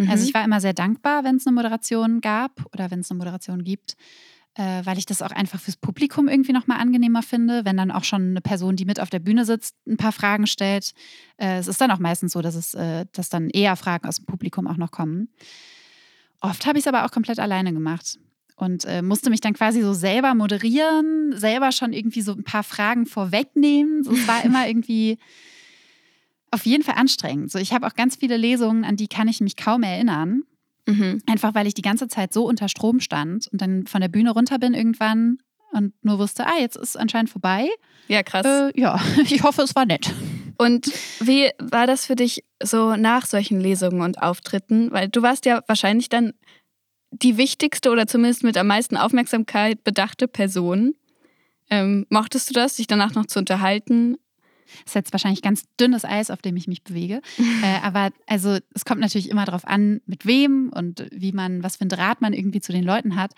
Also mhm. Also ich war immer sehr dankbar, wenn es eine Moderation gab oder wenn es eine Moderation gibt, äh, weil ich das auch einfach fürs Publikum irgendwie nochmal angenehmer finde, wenn dann auch schon eine Person, die mit auf der Bühne sitzt, ein paar Fragen stellt. Äh, es ist dann auch meistens so, dass es, äh, dass dann eher Fragen aus dem Publikum auch noch kommen. Oft habe ich es aber auch komplett alleine gemacht und äh, musste mich dann quasi so selber moderieren, selber schon irgendwie so ein paar Fragen vorwegnehmen. So, es war immer irgendwie auf jeden Fall anstrengend. So, ich habe auch ganz viele Lesungen, an die kann ich mich kaum erinnern. Mhm. Einfach weil ich die ganze Zeit so unter Strom stand und dann von der Bühne runter bin irgendwann und nur wusste, ah, jetzt ist es anscheinend vorbei. Ja, krass. Äh, ja, ich hoffe, es war nett. Und wie war das für dich so nach solchen Lesungen und Auftritten? Weil du warst ja wahrscheinlich dann die wichtigste oder zumindest mit am meisten Aufmerksamkeit bedachte Person. Ähm, mochtest du das, dich danach noch zu unterhalten? Ist jetzt wahrscheinlich ganz dünnes Eis, auf dem ich mich bewege. äh, aber also es kommt natürlich immer darauf an, mit wem und wie man, was für ein Draht man irgendwie zu den Leuten hat.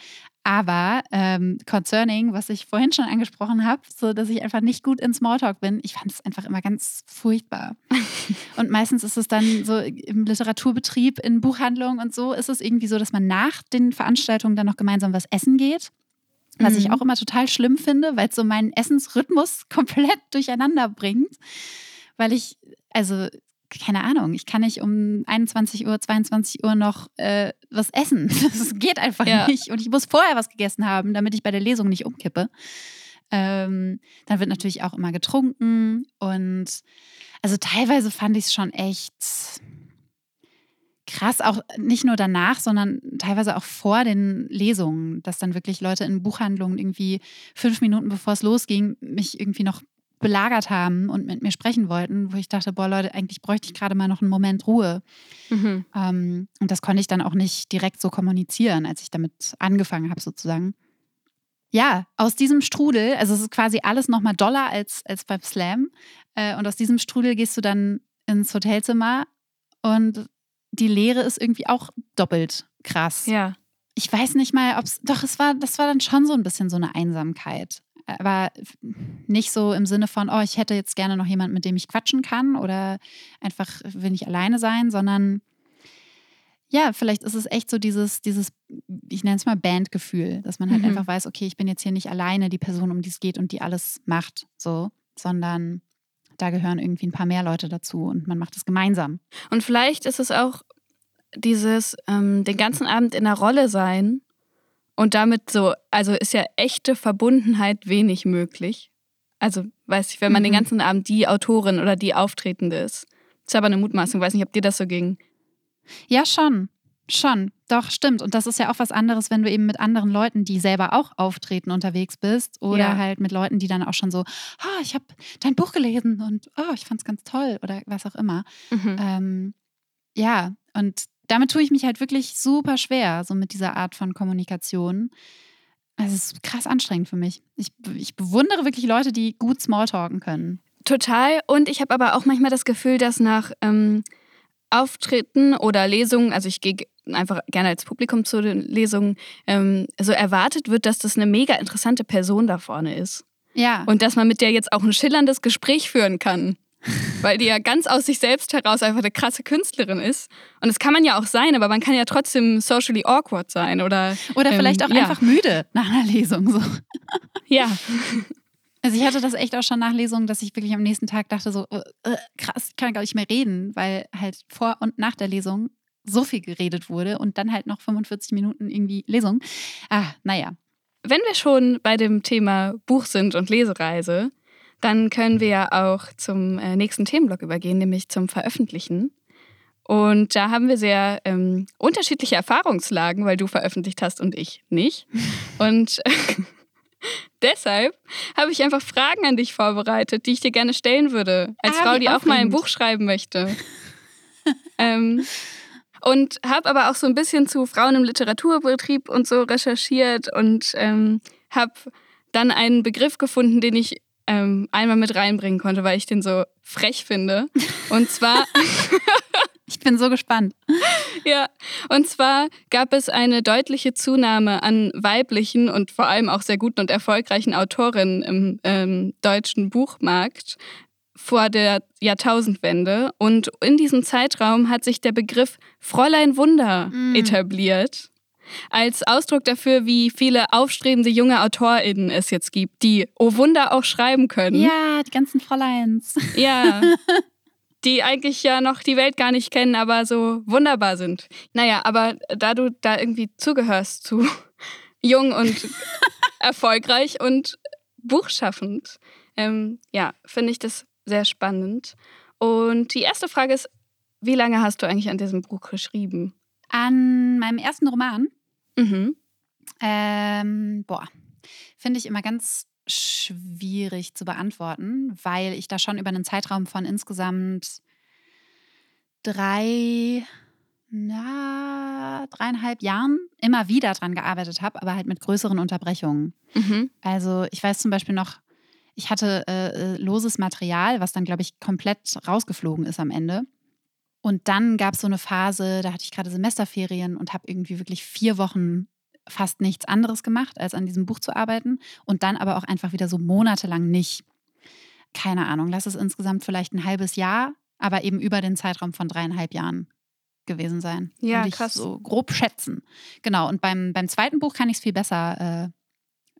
Aber ähm, concerning, was ich vorhin schon angesprochen habe, so dass ich einfach nicht gut in Smalltalk bin, ich fand es einfach immer ganz furchtbar. und meistens ist es dann so im Literaturbetrieb, in Buchhandlungen und so, ist es irgendwie so, dass man nach den Veranstaltungen dann noch gemeinsam was essen geht. Was mhm. ich auch immer total schlimm finde, weil es so meinen Essensrhythmus komplett durcheinander bringt. Weil ich, also keine Ahnung, ich kann nicht um 21 Uhr, 22 Uhr noch äh, was essen. Das geht einfach ja. nicht. Und ich muss vorher was gegessen haben, damit ich bei der Lesung nicht umkippe. Ähm, dann wird natürlich auch immer getrunken. Und also teilweise fand ich es schon echt krass, auch nicht nur danach, sondern teilweise auch vor den Lesungen, dass dann wirklich Leute in Buchhandlungen irgendwie fünf Minuten bevor es losging, mich irgendwie noch belagert haben und mit mir sprechen wollten, wo ich dachte, boah Leute, eigentlich bräuchte ich gerade mal noch einen Moment Ruhe. Mhm. Ähm, und das konnte ich dann auch nicht direkt so kommunizieren, als ich damit angefangen habe sozusagen. Ja, aus diesem Strudel, also es ist quasi alles nochmal doller als, als beim Slam. Äh, und aus diesem Strudel gehst du dann ins Hotelzimmer und die Leere ist irgendwie auch doppelt krass. Ja. Ich weiß nicht mal, ob es, doch, es war, das war dann schon so ein bisschen so eine Einsamkeit. Aber nicht so im Sinne von, oh, ich hätte jetzt gerne noch jemanden, mit dem ich quatschen kann oder einfach will ich alleine sein, sondern ja, vielleicht ist es echt so dieses, dieses, ich nenne es mal Bandgefühl, dass man halt mhm. einfach weiß, okay, ich bin jetzt hier nicht alleine die Person, um die es geht und die alles macht, so, sondern da gehören irgendwie ein paar mehr Leute dazu und man macht es gemeinsam. Und vielleicht ist es auch dieses ähm, den ganzen Abend in der Rolle sein und damit so, also ist ja echte Verbundenheit wenig möglich. Also, weiß ich, wenn man mhm. den ganzen Abend die Autorin oder die Auftretende ist. Das ist aber eine Mutmaßung, weiß nicht, ob dir das so ging. Ja, schon. Schon, doch, stimmt. Und das ist ja auch was anderes, wenn du eben mit anderen Leuten, die selber auch auftreten, unterwegs bist. Oder ja. halt mit Leuten, die dann auch schon so, oh, ich habe dein Buch gelesen und oh, ich fand es ganz toll oder was auch immer. Mhm. Ähm, ja, und damit tue ich mich halt wirklich super schwer, so mit dieser Art von Kommunikation. Also es ist krass anstrengend für mich. Ich, ich bewundere wirklich Leute, die gut Smalltalken können. Total. Und ich habe aber auch manchmal das Gefühl, dass nach ähm, Auftritten oder Lesungen, also ich gehe einfach gerne als Publikum zu den Lesungen, ähm, so erwartet wird, dass das eine mega interessante Person da vorne ist. Ja. Und dass man mit der jetzt auch ein schillerndes Gespräch führen kann. Weil die ja ganz aus sich selbst heraus einfach eine krasse Künstlerin ist. Und das kann man ja auch sein, aber man kann ja trotzdem socially awkward sein oder. Oder ähm, vielleicht auch ja. einfach müde nach einer Lesung. So. Ja. Also ich hatte das echt auch schon nach Lesungen, dass ich wirklich am nächsten Tag dachte so, äh, krass, ich kann gar nicht mehr reden, weil halt vor und nach der Lesung so viel geredet wurde und dann halt noch 45 Minuten irgendwie Lesung. Ah, naja. Wenn wir schon bei dem Thema Buch sind und Lesereise, dann können wir ja auch zum äh, nächsten Themenblock übergehen, nämlich zum Veröffentlichen. Und da haben wir sehr ähm, unterschiedliche Erfahrungslagen, weil du veröffentlicht hast und ich nicht. Und deshalb habe ich einfach Fragen an dich vorbereitet, die ich dir gerne stellen würde, als ah, Frau, die auch mal ein Buch schreiben möchte. ähm, und habe aber auch so ein bisschen zu Frauen im Literaturbetrieb und so recherchiert und ähm, habe dann einen Begriff gefunden, den ich ähm, einmal mit reinbringen konnte, weil ich den so frech finde. Und zwar. ich bin so gespannt. Ja, und zwar gab es eine deutliche Zunahme an weiblichen und vor allem auch sehr guten und erfolgreichen Autorinnen im ähm, deutschen Buchmarkt vor der Jahrtausendwende. Und in diesem Zeitraum hat sich der Begriff Fräulein Wunder mm. etabliert. Als Ausdruck dafür, wie viele aufstrebende junge AutorInnen es jetzt gibt, die, oh Wunder, auch schreiben können. Ja, die ganzen Fräuleins. Ja. die eigentlich ja noch die Welt gar nicht kennen, aber so wunderbar sind. Naja, aber da du da irgendwie zugehörst zu jung und erfolgreich und buchschaffend, ähm, ja, finde ich das sehr spannend. Und die erste Frage ist, wie lange hast du eigentlich an diesem Buch geschrieben? An meinem ersten Roman? Mhm. Ähm, boah, finde ich immer ganz schwierig zu beantworten, weil ich da schon über einen Zeitraum von insgesamt drei, na, dreieinhalb Jahren immer wieder dran gearbeitet habe, aber halt mit größeren Unterbrechungen. Mhm. Also ich weiß zum Beispiel noch, ich hatte äh, loses Material, was dann, glaube ich, komplett rausgeflogen ist am Ende. Und dann gab es so eine Phase, da hatte ich gerade Semesterferien und habe irgendwie wirklich vier Wochen fast nichts anderes gemacht, als an diesem Buch zu arbeiten. Und dann aber auch einfach wieder so monatelang nicht. Keine Ahnung, lass es insgesamt vielleicht ein halbes Jahr, aber eben über den Zeitraum von dreieinhalb Jahren gewesen sein. Ja, Würde ich krass. So grob schätzen. Genau. Und beim, beim zweiten Buch kann ich es viel besser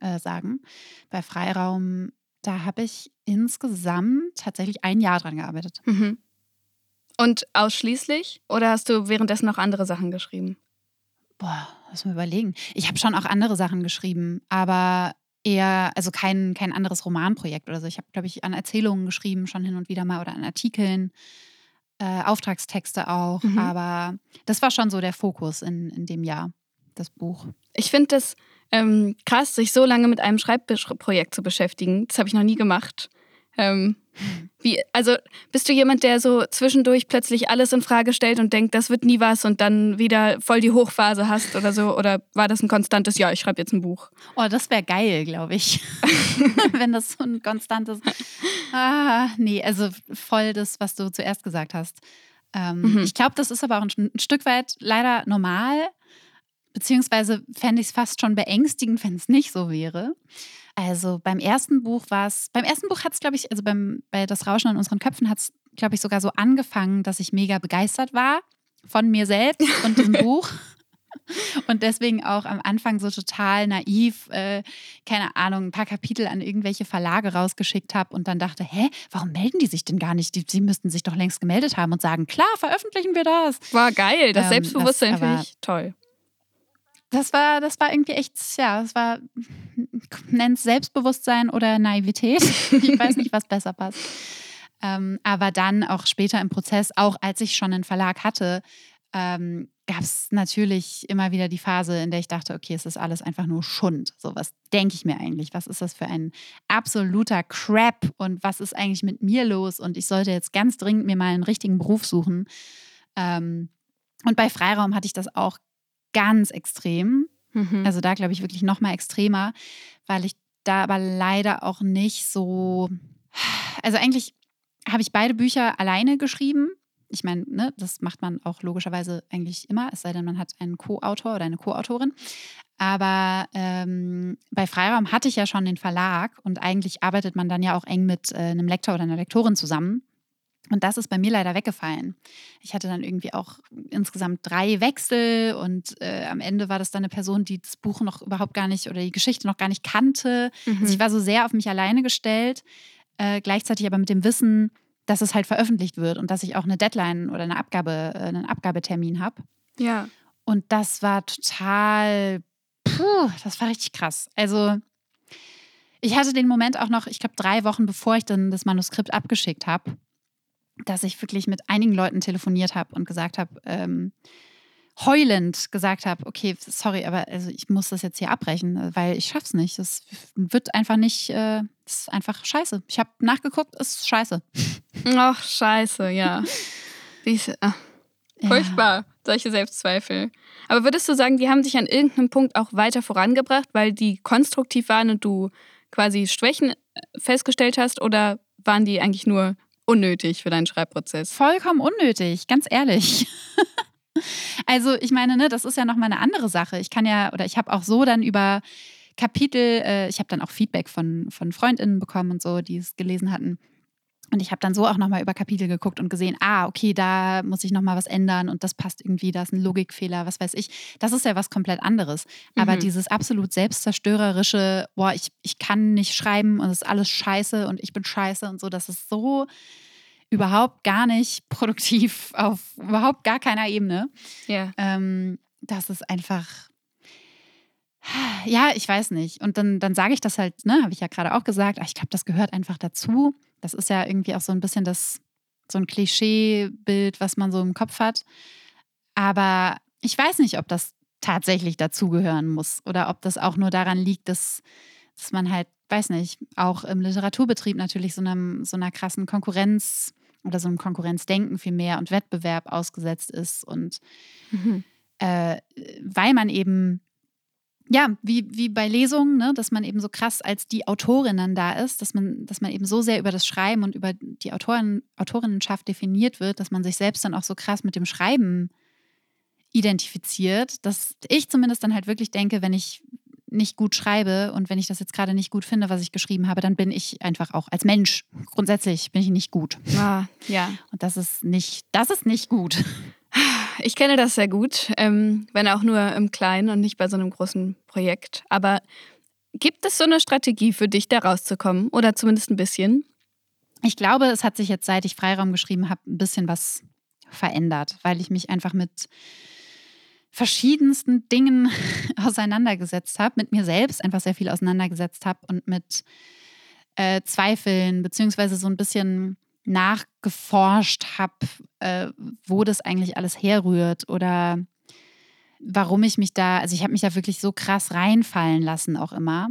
äh, äh, sagen. Bei Freiraum, da habe ich insgesamt tatsächlich ein Jahr dran gearbeitet. Mhm. Und ausschließlich? Oder hast du währenddessen noch andere Sachen geschrieben? Boah, lass mal überlegen. Ich habe schon auch andere Sachen geschrieben, aber eher, also kein, kein anderes Romanprojekt oder so. Ich habe, glaube ich, an Erzählungen geschrieben, schon hin und wieder mal oder an Artikeln, äh, Auftragstexte auch. Mhm. Aber das war schon so der Fokus in, in dem Jahr, das Buch. Ich finde das ähm, krass, sich so lange mit einem Schreibprojekt zu beschäftigen. Das habe ich noch nie gemacht. Ähm, wie, also bist du jemand, der so zwischendurch plötzlich alles in Frage stellt und denkt, das wird nie was und dann wieder voll die Hochphase hast oder so? Oder war das ein konstantes, ja, ich schreibe jetzt ein Buch? Oh, das wäre geil, glaube ich. Wenn das so ein konstantes. Ah, nee, also voll das, was du zuerst gesagt hast. Ähm, Mhm. Ich glaube, das ist aber auch ein, ein Stück weit leider normal. Beziehungsweise fände ich es fast schon beängstigend, wenn es nicht so wäre. Also beim ersten Buch war es, beim ersten Buch hat es, glaube ich, also beim, bei Das Rauschen an unseren Köpfen hat es, glaube ich, sogar so angefangen, dass ich mega begeistert war von mir selbst und diesem Buch. Und deswegen auch am Anfang so total naiv, äh, keine Ahnung, ein paar Kapitel an irgendwelche Verlage rausgeschickt habe und dann dachte, hä, warum melden die sich denn gar nicht? Die, sie müssten sich doch längst gemeldet haben und sagen, klar, veröffentlichen wir das. War geil, das Ähm, Selbstbewusstsein finde ich toll. Das war, das war irgendwie echt, ja, das war, nennt Selbstbewusstsein oder Naivität. Ich weiß nicht, was besser passt. Ähm, aber dann auch später im Prozess, auch als ich schon einen Verlag hatte, ähm, gab es natürlich immer wieder die Phase, in der ich dachte, okay, es ist alles einfach nur Schund. So, was denke ich mir eigentlich? Was ist das für ein absoluter Crap? Und was ist eigentlich mit mir los? Und ich sollte jetzt ganz dringend mir mal einen richtigen Beruf suchen. Ähm, und bei Freiraum hatte ich das auch ganz extrem. Mhm. Also da glaube ich wirklich noch mal extremer, weil ich da aber leider auch nicht so. Also eigentlich habe ich beide Bücher alleine geschrieben. Ich meine, ne, das macht man auch logischerweise eigentlich immer, es sei denn, man hat einen Co-Autor oder eine Co-Autorin. Aber ähm, bei Freiraum hatte ich ja schon den Verlag und eigentlich arbeitet man dann ja auch eng mit äh, einem Lektor oder einer Lektorin zusammen. Und das ist bei mir leider weggefallen. Ich hatte dann irgendwie auch insgesamt drei Wechsel und äh, am Ende war das dann eine Person, die das Buch noch überhaupt gar nicht oder die Geschichte noch gar nicht kannte. Mhm. Also ich war so sehr auf mich alleine gestellt, äh, gleichzeitig aber mit dem Wissen, dass es halt veröffentlicht wird und dass ich auch eine Deadline oder eine Abgabe, äh, einen Abgabetermin habe. ja. Und das war total, puh, das war richtig krass. Also ich hatte den Moment auch noch, ich glaube, drei Wochen bevor ich dann das Manuskript abgeschickt habe, dass ich wirklich mit einigen Leuten telefoniert habe und gesagt habe, ähm, heulend gesagt habe, okay, sorry, aber also ich muss das jetzt hier abbrechen, weil ich schaff's nicht. Das wird einfach nicht, äh, das ist einfach scheiße. Ich habe nachgeguckt, es ist scheiße. Ach, scheiße, ja. Diese, Ja. furchtbar, solche Selbstzweifel. Aber würdest du sagen, die haben sich an irgendeinem Punkt auch weiter vorangebracht, weil die konstruktiv waren und du quasi Schwächen äh, festgestellt hast oder waren die eigentlich nur unnötig für deinen Schreibprozess? Vollkommen unnötig, ganz ehrlich. also ich meine, ne, das ist ja noch mal eine andere Sache. Ich kann ja, oder ich habe auch so dann über Kapitel, äh, ich habe dann auch Feedback von, von FreundInnen bekommen und so, die es gelesen hatten. Und ich habe dann so auch nochmal über Kapitel geguckt und gesehen, ah, okay, da muss ich nochmal was ändern und das passt irgendwie, da ist ein Logikfehler, was weiß ich. Das ist ja was komplett anderes. Aber Mhm. dieses absolut selbstzerstörerische, boah, ich, ich kann nicht schreiben und es ist alles scheiße und ich bin scheiße und so, das ist so überhaupt gar nicht produktiv auf überhaupt gar keiner Ebene. Ja. Ähm, das ist einfach. Ja, ich weiß nicht. Und dann, dann sage ich das halt, ne, habe ich ja gerade auch gesagt, ich glaube, das gehört einfach dazu. Das ist ja irgendwie auch so ein bisschen das, so ein Klischeebild, was man so im Kopf hat. Aber ich weiß nicht, ob das tatsächlich dazugehören muss oder ob das auch nur daran liegt, dass, dass man halt, weiß nicht, auch im Literaturbetrieb natürlich so, einem, so einer krassen Konkurrenz oder so einem Konkurrenzdenken viel mehr und Wettbewerb ausgesetzt ist und Mhm. äh, weil man eben ja, wie, wie bei Lesungen, ne, dass man eben so krass als die Autorin dann da ist, dass man, dass man eben so sehr über das Schreiben und über die Autoren, Autorinnenschaft definiert wird, dass man sich selbst dann auch so krass mit dem Schreiben identifiziert, dass ich zumindest dann halt wirklich denke, wenn ich nicht gut schreibe und wenn ich das jetzt gerade nicht gut finde, was ich geschrieben habe, dann bin ich einfach auch als Mensch grundsätzlich bin ich nicht gut. Ah, ja. Und das ist nicht, das ist nicht gut. Ich kenne das sehr gut, ähm, wenn auch nur im Kleinen und nicht bei so einem großen Projekt. Aber gibt es so eine Strategie für dich, da rauszukommen? Oder zumindest ein bisschen? Ich glaube, es hat sich jetzt, seit ich Freiraum geschrieben habe, ein bisschen was verändert, weil ich mich einfach mit verschiedensten Dingen auseinandergesetzt habe, mit mir selbst einfach sehr viel auseinandergesetzt habe und mit äh, Zweifeln, beziehungsweise so ein bisschen nachgeforscht habe, äh, wo das eigentlich alles herrührt oder warum ich mich da, also ich habe mich da wirklich so krass reinfallen lassen auch immer.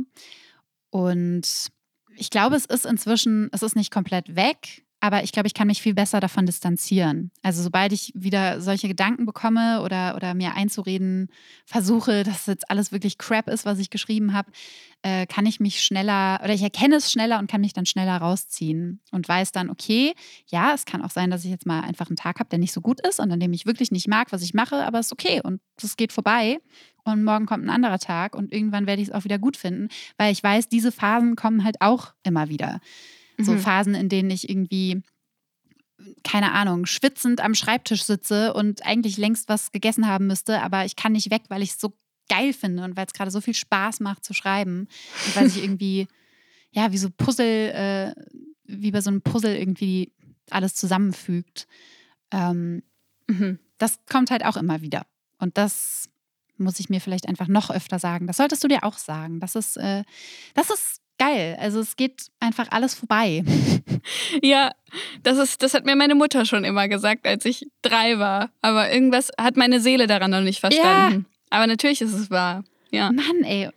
Und ich glaube, es ist inzwischen, es ist nicht komplett weg, aber ich glaube, ich kann mich viel besser davon distanzieren. Also sobald ich wieder solche Gedanken bekomme oder, oder mir einzureden versuche, dass jetzt alles wirklich Crap ist, was ich geschrieben habe, äh, kann ich mich schneller oder ich erkenne es schneller und kann mich dann schneller rausziehen und weiß dann, okay, ja, es kann auch sein, dass ich jetzt mal einfach einen Tag habe, der nicht so gut ist und an dem ich wirklich nicht mag, was ich mache, aber es ist okay und es geht vorbei. Und morgen kommt ein anderer Tag und irgendwann werde ich es auch wieder gut finden, weil ich weiß, diese Phasen kommen halt auch immer wieder. So mhm. Phasen, in denen ich irgendwie, keine Ahnung, schwitzend am Schreibtisch sitze und eigentlich längst was gegessen haben müsste, aber ich kann nicht weg, weil ich es so geil finde und weil es gerade so viel Spaß macht zu schreiben und weil sich irgendwie, ja, wie so Puzzle, äh, wie bei so einem Puzzle irgendwie alles zusammenfügt. Ähm, mhm. Das kommt halt auch immer wieder. Und das muss ich mir vielleicht einfach noch öfter sagen. Das solltest du dir auch sagen. Das ist, äh, das ist geil. Also es geht einfach alles vorbei. Ja, das ist, das hat mir meine Mutter schon immer gesagt, als ich drei war. Aber irgendwas hat meine Seele daran noch nicht verstanden. Ja. Aber natürlich ist es wahr. Ja. Mann, ey.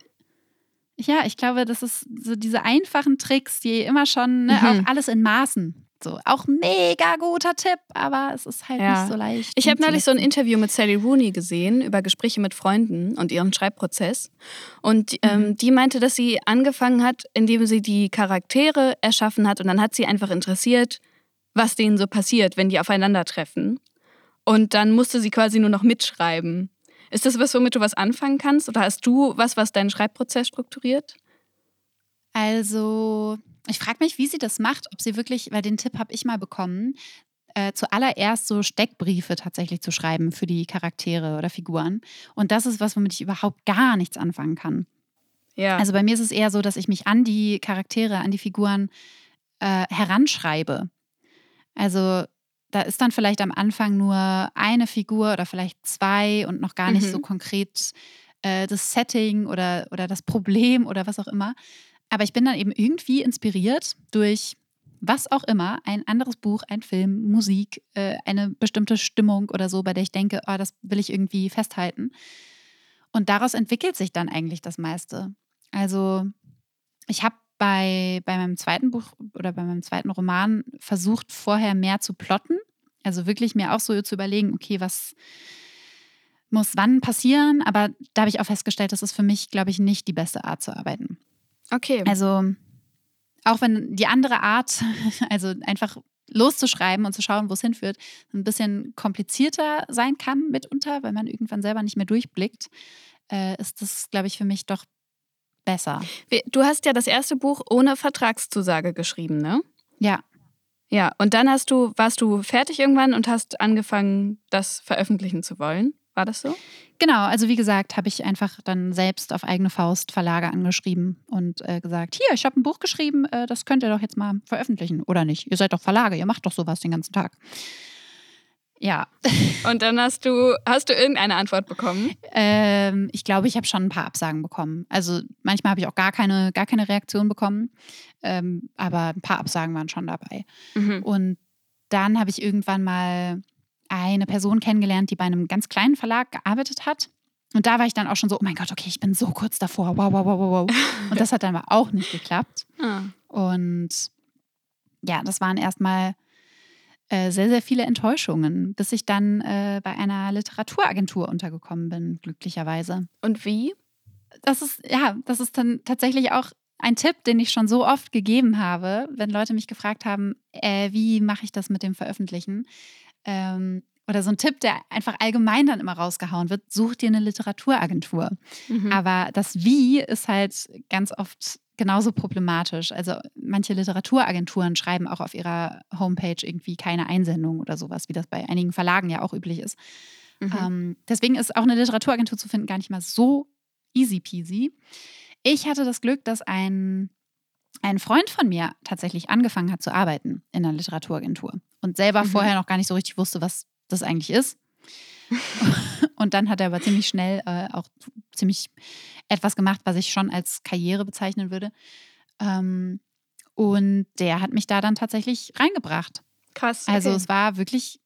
Ja, ich glaube, das ist so diese einfachen Tricks, die immer schon, ne, mhm. auch alles in Maßen. So, auch mega guter Tipp, aber es ist halt ja. nicht so leicht. Ich habe neulich so ein Interview mit Sally Rooney gesehen über Gespräche mit Freunden und ihren Schreibprozess. Und mhm. ähm, die meinte, dass sie angefangen hat, indem sie die Charaktere erschaffen hat und dann hat sie einfach interessiert, was denen so passiert, wenn die aufeinandertreffen. Und dann musste sie quasi nur noch mitschreiben. Ist das was, womit du was anfangen kannst? Oder hast du was, was deinen Schreibprozess strukturiert? Also, ich frage mich, wie sie das macht, ob sie wirklich, weil den Tipp habe ich mal bekommen, äh, zuallererst so Steckbriefe tatsächlich zu schreiben für die Charaktere oder Figuren. Und das ist was, womit ich überhaupt gar nichts anfangen kann. Ja. Also bei mir ist es eher so, dass ich mich an die Charaktere, an die Figuren äh, heranschreibe. Also da ist dann vielleicht am Anfang nur eine Figur oder vielleicht zwei und noch gar nicht mhm. so konkret äh, das Setting oder, oder das Problem oder was auch immer, aber ich bin dann eben irgendwie inspiriert durch was auch immer, ein anderes Buch, ein Film, Musik, äh, eine bestimmte Stimmung oder so, bei der ich denke, oh, das will ich irgendwie festhalten. Und daraus entwickelt sich dann eigentlich das meiste. Also ich habe bei, bei meinem zweiten Buch oder bei meinem zweiten Roman versucht, vorher mehr zu plotten. Also wirklich mir auch so zu überlegen, okay, was muss wann passieren. Aber da habe ich auch festgestellt, das ist für mich, glaube ich, nicht die beste Art zu arbeiten. Okay. Also auch wenn die andere Art, also einfach loszuschreiben und zu schauen, wo es hinführt, ein bisschen komplizierter sein kann mitunter, weil man irgendwann selber nicht mehr durchblickt, äh, ist das, glaube ich, für mich doch besser. Du hast ja das erste Buch ohne Vertragszusage geschrieben, ne? Ja. Ja, und dann hast du, warst du fertig irgendwann und hast angefangen, das veröffentlichen zu wollen. War das so? Genau, also wie gesagt, habe ich einfach dann selbst auf eigene Faust Verlage angeschrieben und äh, gesagt, hier, ich habe ein Buch geschrieben, äh, das könnt ihr doch jetzt mal veröffentlichen oder nicht. Ihr seid doch Verlage, ihr macht doch sowas den ganzen Tag. Ja. Und dann hast du, hast du irgendeine Antwort bekommen? Ähm, ich glaube, ich habe schon ein paar Absagen bekommen. Also manchmal habe ich auch gar keine, gar keine Reaktion bekommen, ähm, aber ein paar Absagen waren schon dabei. Mhm. Und dann habe ich irgendwann mal eine Person kennengelernt, die bei einem ganz kleinen Verlag gearbeitet hat. Und da war ich dann auch schon so, oh mein Gott, okay, ich bin so kurz davor. Wow, wow, wow, wow, wow. Und das hat dann aber auch nicht geklappt. Ah. Und ja, das waren erstmal äh, sehr, sehr viele Enttäuschungen, bis ich dann äh, bei einer Literaturagentur untergekommen bin, glücklicherweise. Und wie? das ist, ja, das ist dann tatsächlich auch ein Tipp, den ich schon so oft gegeben habe, wenn Leute mich gefragt haben, äh, wie mache ich das mit dem Veröffentlichen? Ähm, oder so ein Tipp, der einfach allgemein dann immer rausgehauen wird, such dir eine Literaturagentur. Mhm. Aber das Wie ist halt ganz oft genauso problematisch. Also manche Literaturagenturen schreiben auch auf ihrer Homepage irgendwie keine Einsendung oder sowas, wie das bei einigen Verlagen ja auch üblich ist. Mhm. Ähm, deswegen ist auch eine Literaturagentur zu finden gar nicht mal so easy peasy. Ich hatte das Glück, dass ein, ein Freund von mir tatsächlich angefangen hat zu arbeiten in einer Literaturagentur und selber mhm. vorher noch gar nicht so richtig wusste, was das eigentlich ist. und dann hat er aber ziemlich schnell äh, auch ziemlich etwas gemacht, was ich schon als Karriere bezeichnen würde. Ähm, und der hat mich da dann tatsächlich reingebracht. Krass. Also okay. Also es war wirklich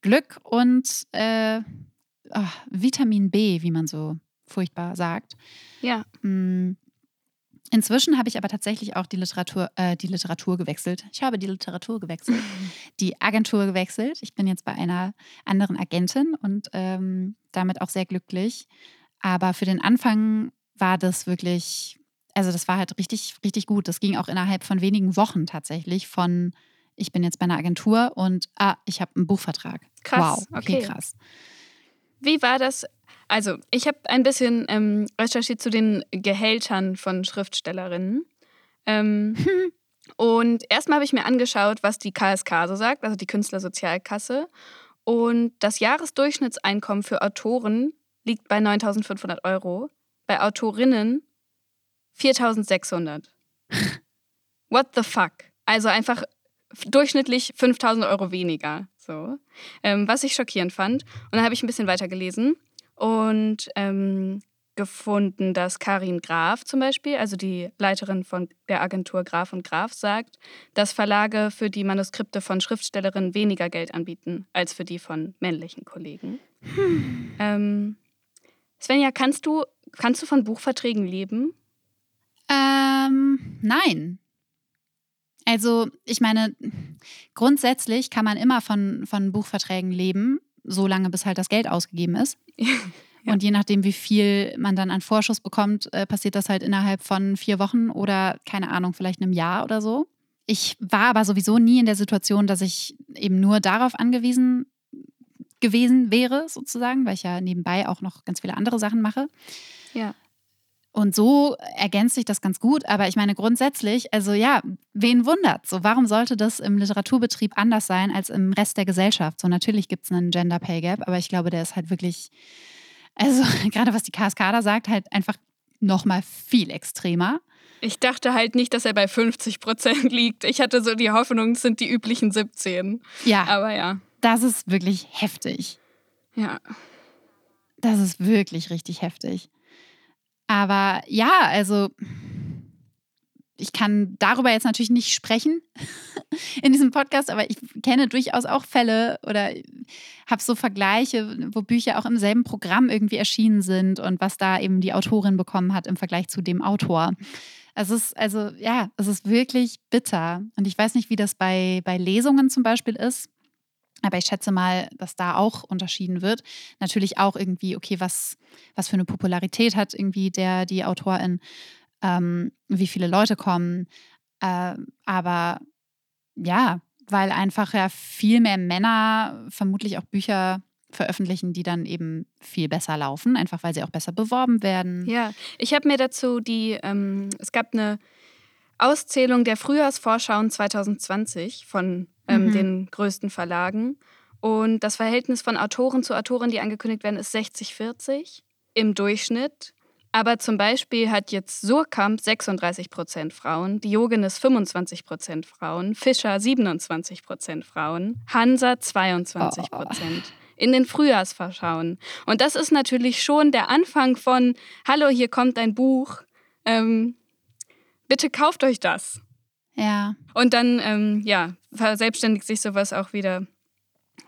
Glück und äh, oh, Vitamin B, wie man so furchtbar sagt. Ja. Mm. Inzwischen habe ich aber tatsächlich auch die Literatur, äh, die Literatur gewechselt. Ich habe die Literatur gewechselt, die Agentur gewechselt. Ich bin jetzt bei einer anderen Agentin und ähm, damit auch sehr glücklich. Aber für den Anfang war das wirklich, also das war halt richtig, richtig gut. Das ging auch innerhalb von wenigen Wochen tatsächlich von ich bin jetzt bei einer Agentur und ah, ich habe einen Buchvertrag. Krass. Wow, okay, okay. krass. Wie war das? Also, ich habe ein bisschen ähm, recherchiert zu den Gehältern von Schriftstellerinnen. Ähm, und erstmal habe ich mir angeschaut, was die KSK so sagt, also die Künstlersozialkasse. Und das Jahresdurchschnittseinkommen für Autoren liegt bei 9.500 Euro, bei Autorinnen 4.600. What the fuck? Also einfach durchschnittlich 5000 Euro weniger. So. Ähm, was ich schockierend fand. Und dann habe ich ein bisschen weiter gelesen und ähm, gefunden, dass Karin Graf zum Beispiel, also die Leiterin von der Agentur Graf und Graf, sagt, dass Verlage für die Manuskripte von Schriftstellerinnen weniger Geld anbieten als für die von männlichen Kollegen. Hm. Ähm, Svenja, kannst du, kannst du von Buchverträgen leben? Ähm, nein. Also, ich meine, grundsätzlich kann man immer von, von Buchverträgen leben, solange bis halt das Geld ausgegeben ist. Ja. Und je nachdem, wie viel man dann an Vorschuss bekommt, äh, passiert das halt innerhalb von vier Wochen oder keine Ahnung, vielleicht einem Jahr oder so. Ich war aber sowieso nie in der Situation, dass ich eben nur darauf angewiesen gewesen wäre, sozusagen, weil ich ja nebenbei auch noch ganz viele andere Sachen mache. Ja. Und so ergänzt sich das ganz gut. Aber ich meine grundsätzlich, also ja, wen wundert? So, warum sollte das im Literaturbetrieb anders sein als im Rest der Gesellschaft? So, natürlich gibt es einen Gender Pay Gap, aber ich glaube, der ist halt wirklich, also gerade was die Kaskada sagt, halt einfach nochmal viel extremer. Ich dachte halt nicht, dass er bei 50 Prozent liegt. Ich hatte so die Hoffnung, es sind die üblichen 17. Ja. Aber ja. Das ist wirklich heftig. Ja. Das ist wirklich richtig heftig. Aber ja, also ich kann darüber jetzt natürlich nicht sprechen in diesem Podcast, aber ich kenne durchaus auch Fälle oder habe so Vergleiche, wo Bücher auch im selben Programm irgendwie erschienen sind und was da eben die Autorin bekommen hat im Vergleich zu dem Autor. Es ist also, ja, es ist wirklich bitter. Und ich weiß nicht, wie das bei, bei Lesungen zum Beispiel ist. Aber ich schätze mal, dass da auch unterschieden wird. Natürlich auch irgendwie, okay, was, was für eine Popularität hat irgendwie der, die Autorin, ähm, wie viele Leute kommen. Äh, aber ja, weil einfach ja viel mehr Männer vermutlich auch Bücher veröffentlichen, die dann eben viel besser laufen, einfach weil sie auch besser beworben werden. Ja, ich habe mir dazu die, ähm, es gab eine Auszählung der Frühjahrsvorschauen 2020 von ähm, mhm. den größten Verlagen. Und das Verhältnis von Autoren zu Autoren, die angekündigt werden, ist 60-40 im Durchschnitt. Aber zum Beispiel hat jetzt Surkamp 36 Prozent Frauen, Diogenes 25 Prozent Frauen, Fischer 27 Prozent Frauen, Hansa 22 Prozent. Oh. In den Frühjahrsvorschauen. Und das ist natürlich schon der Anfang von: Hallo, hier kommt ein Buch. Ähm, bitte kauft euch das. Ja. Und dann, ähm, ja, verselbstständigt sich sowas auch wieder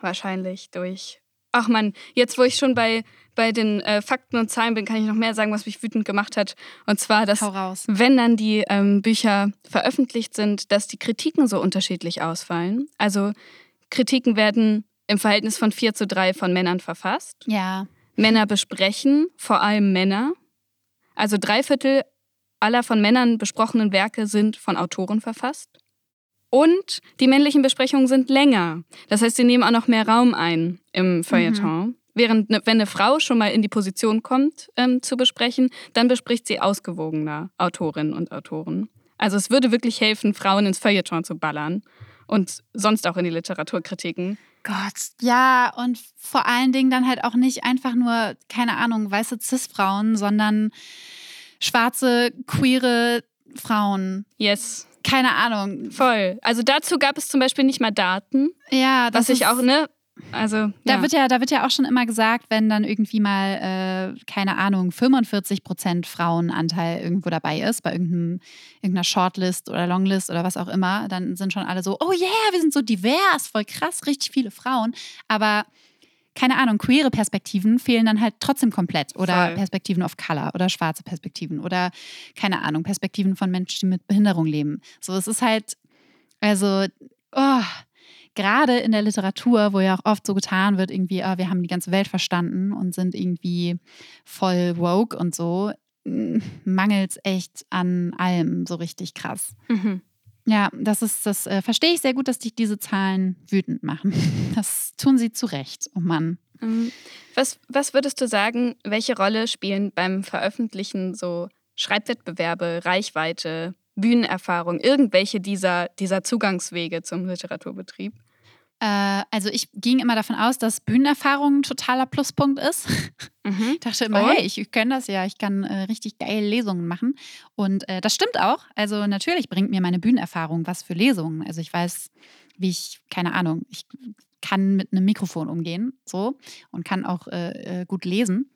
wahrscheinlich durch. Ach man, jetzt wo ich schon bei, bei den äh, Fakten und Zahlen bin, kann ich noch mehr sagen, was mich wütend gemacht hat. Und zwar, dass, wenn dann die ähm, Bücher veröffentlicht sind, dass die Kritiken so unterschiedlich ausfallen. Also Kritiken werden im Verhältnis von 4 zu 3 von Männern verfasst. Ja. Männer besprechen, vor allem Männer. Also drei Viertel aller von Männern besprochenen Werke sind von Autoren verfasst. Und die männlichen Besprechungen sind länger. Das heißt, sie nehmen auch noch mehr Raum ein im Feuilleton. Mhm. Während, ne, wenn eine Frau schon mal in die Position kommt, ähm, zu besprechen, dann bespricht sie ausgewogener Autorinnen und Autoren. Also es würde wirklich helfen, Frauen ins Feuilleton zu ballern und sonst auch in die Literaturkritiken. Gott, ja, und vor allen Dingen dann halt auch nicht einfach nur, keine Ahnung, weiße Cis-Frauen, sondern schwarze, queere Frauen. Yes. Keine Ahnung. Voll. Also dazu gab es zum Beispiel nicht mal Daten. Ja, das was ich auch, ne? Also, da, ja. wird ja, da wird ja auch schon immer gesagt, wenn dann irgendwie mal, äh, keine Ahnung, 45 Prozent Frauenanteil irgendwo dabei ist, bei irgendeiner Shortlist oder Longlist oder was auch immer, dann sind schon alle so, oh yeah, wir sind so divers, voll krass, richtig viele Frauen. Aber keine Ahnung, queere Perspektiven fehlen dann halt trotzdem komplett. Oder Voll. Perspektiven auf Color oder schwarze Perspektiven oder keine Ahnung, Perspektiven von Menschen, die mit Behinderung leben. So, es ist halt, also, oh, gerade in der Literatur, wo ja auch oft so getan wird, irgendwie, oh, wir haben die ganze Welt verstanden und sind irgendwie voll woke und so, mangelt es echt an allem so richtig krass. Mhm. Ja, das ist, das äh, verstehe ich sehr gut, dass dich diese Zahlen wütend machen. Das tun sie zu Recht, oh Mann. Mhm. Was, was würdest du sagen, welche Rolle spielen beim Veröffentlichen so Schreibwettbewerbe, Reichweite, Bühnenerfahrung, irgendwelche dieser, dieser Zugangswege zum Literaturbetrieb? Äh, also ich ging immer davon aus, dass Bühnenerfahrung ein totaler Pluspunkt ist. Mhm. Ich dachte immer, hey, ich, ich kann das ja, ich kann äh, richtig geile Lesungen machen. Und äh, das stimmt auch. Also natürlich bringt mir meine Bühnenerfahrung was für Lesungen. Also ich weiß, wie ich, keine Ahnung, ich kann mit einem Mikrofon umgehen, so und kann auch äh, äh, gut lesen.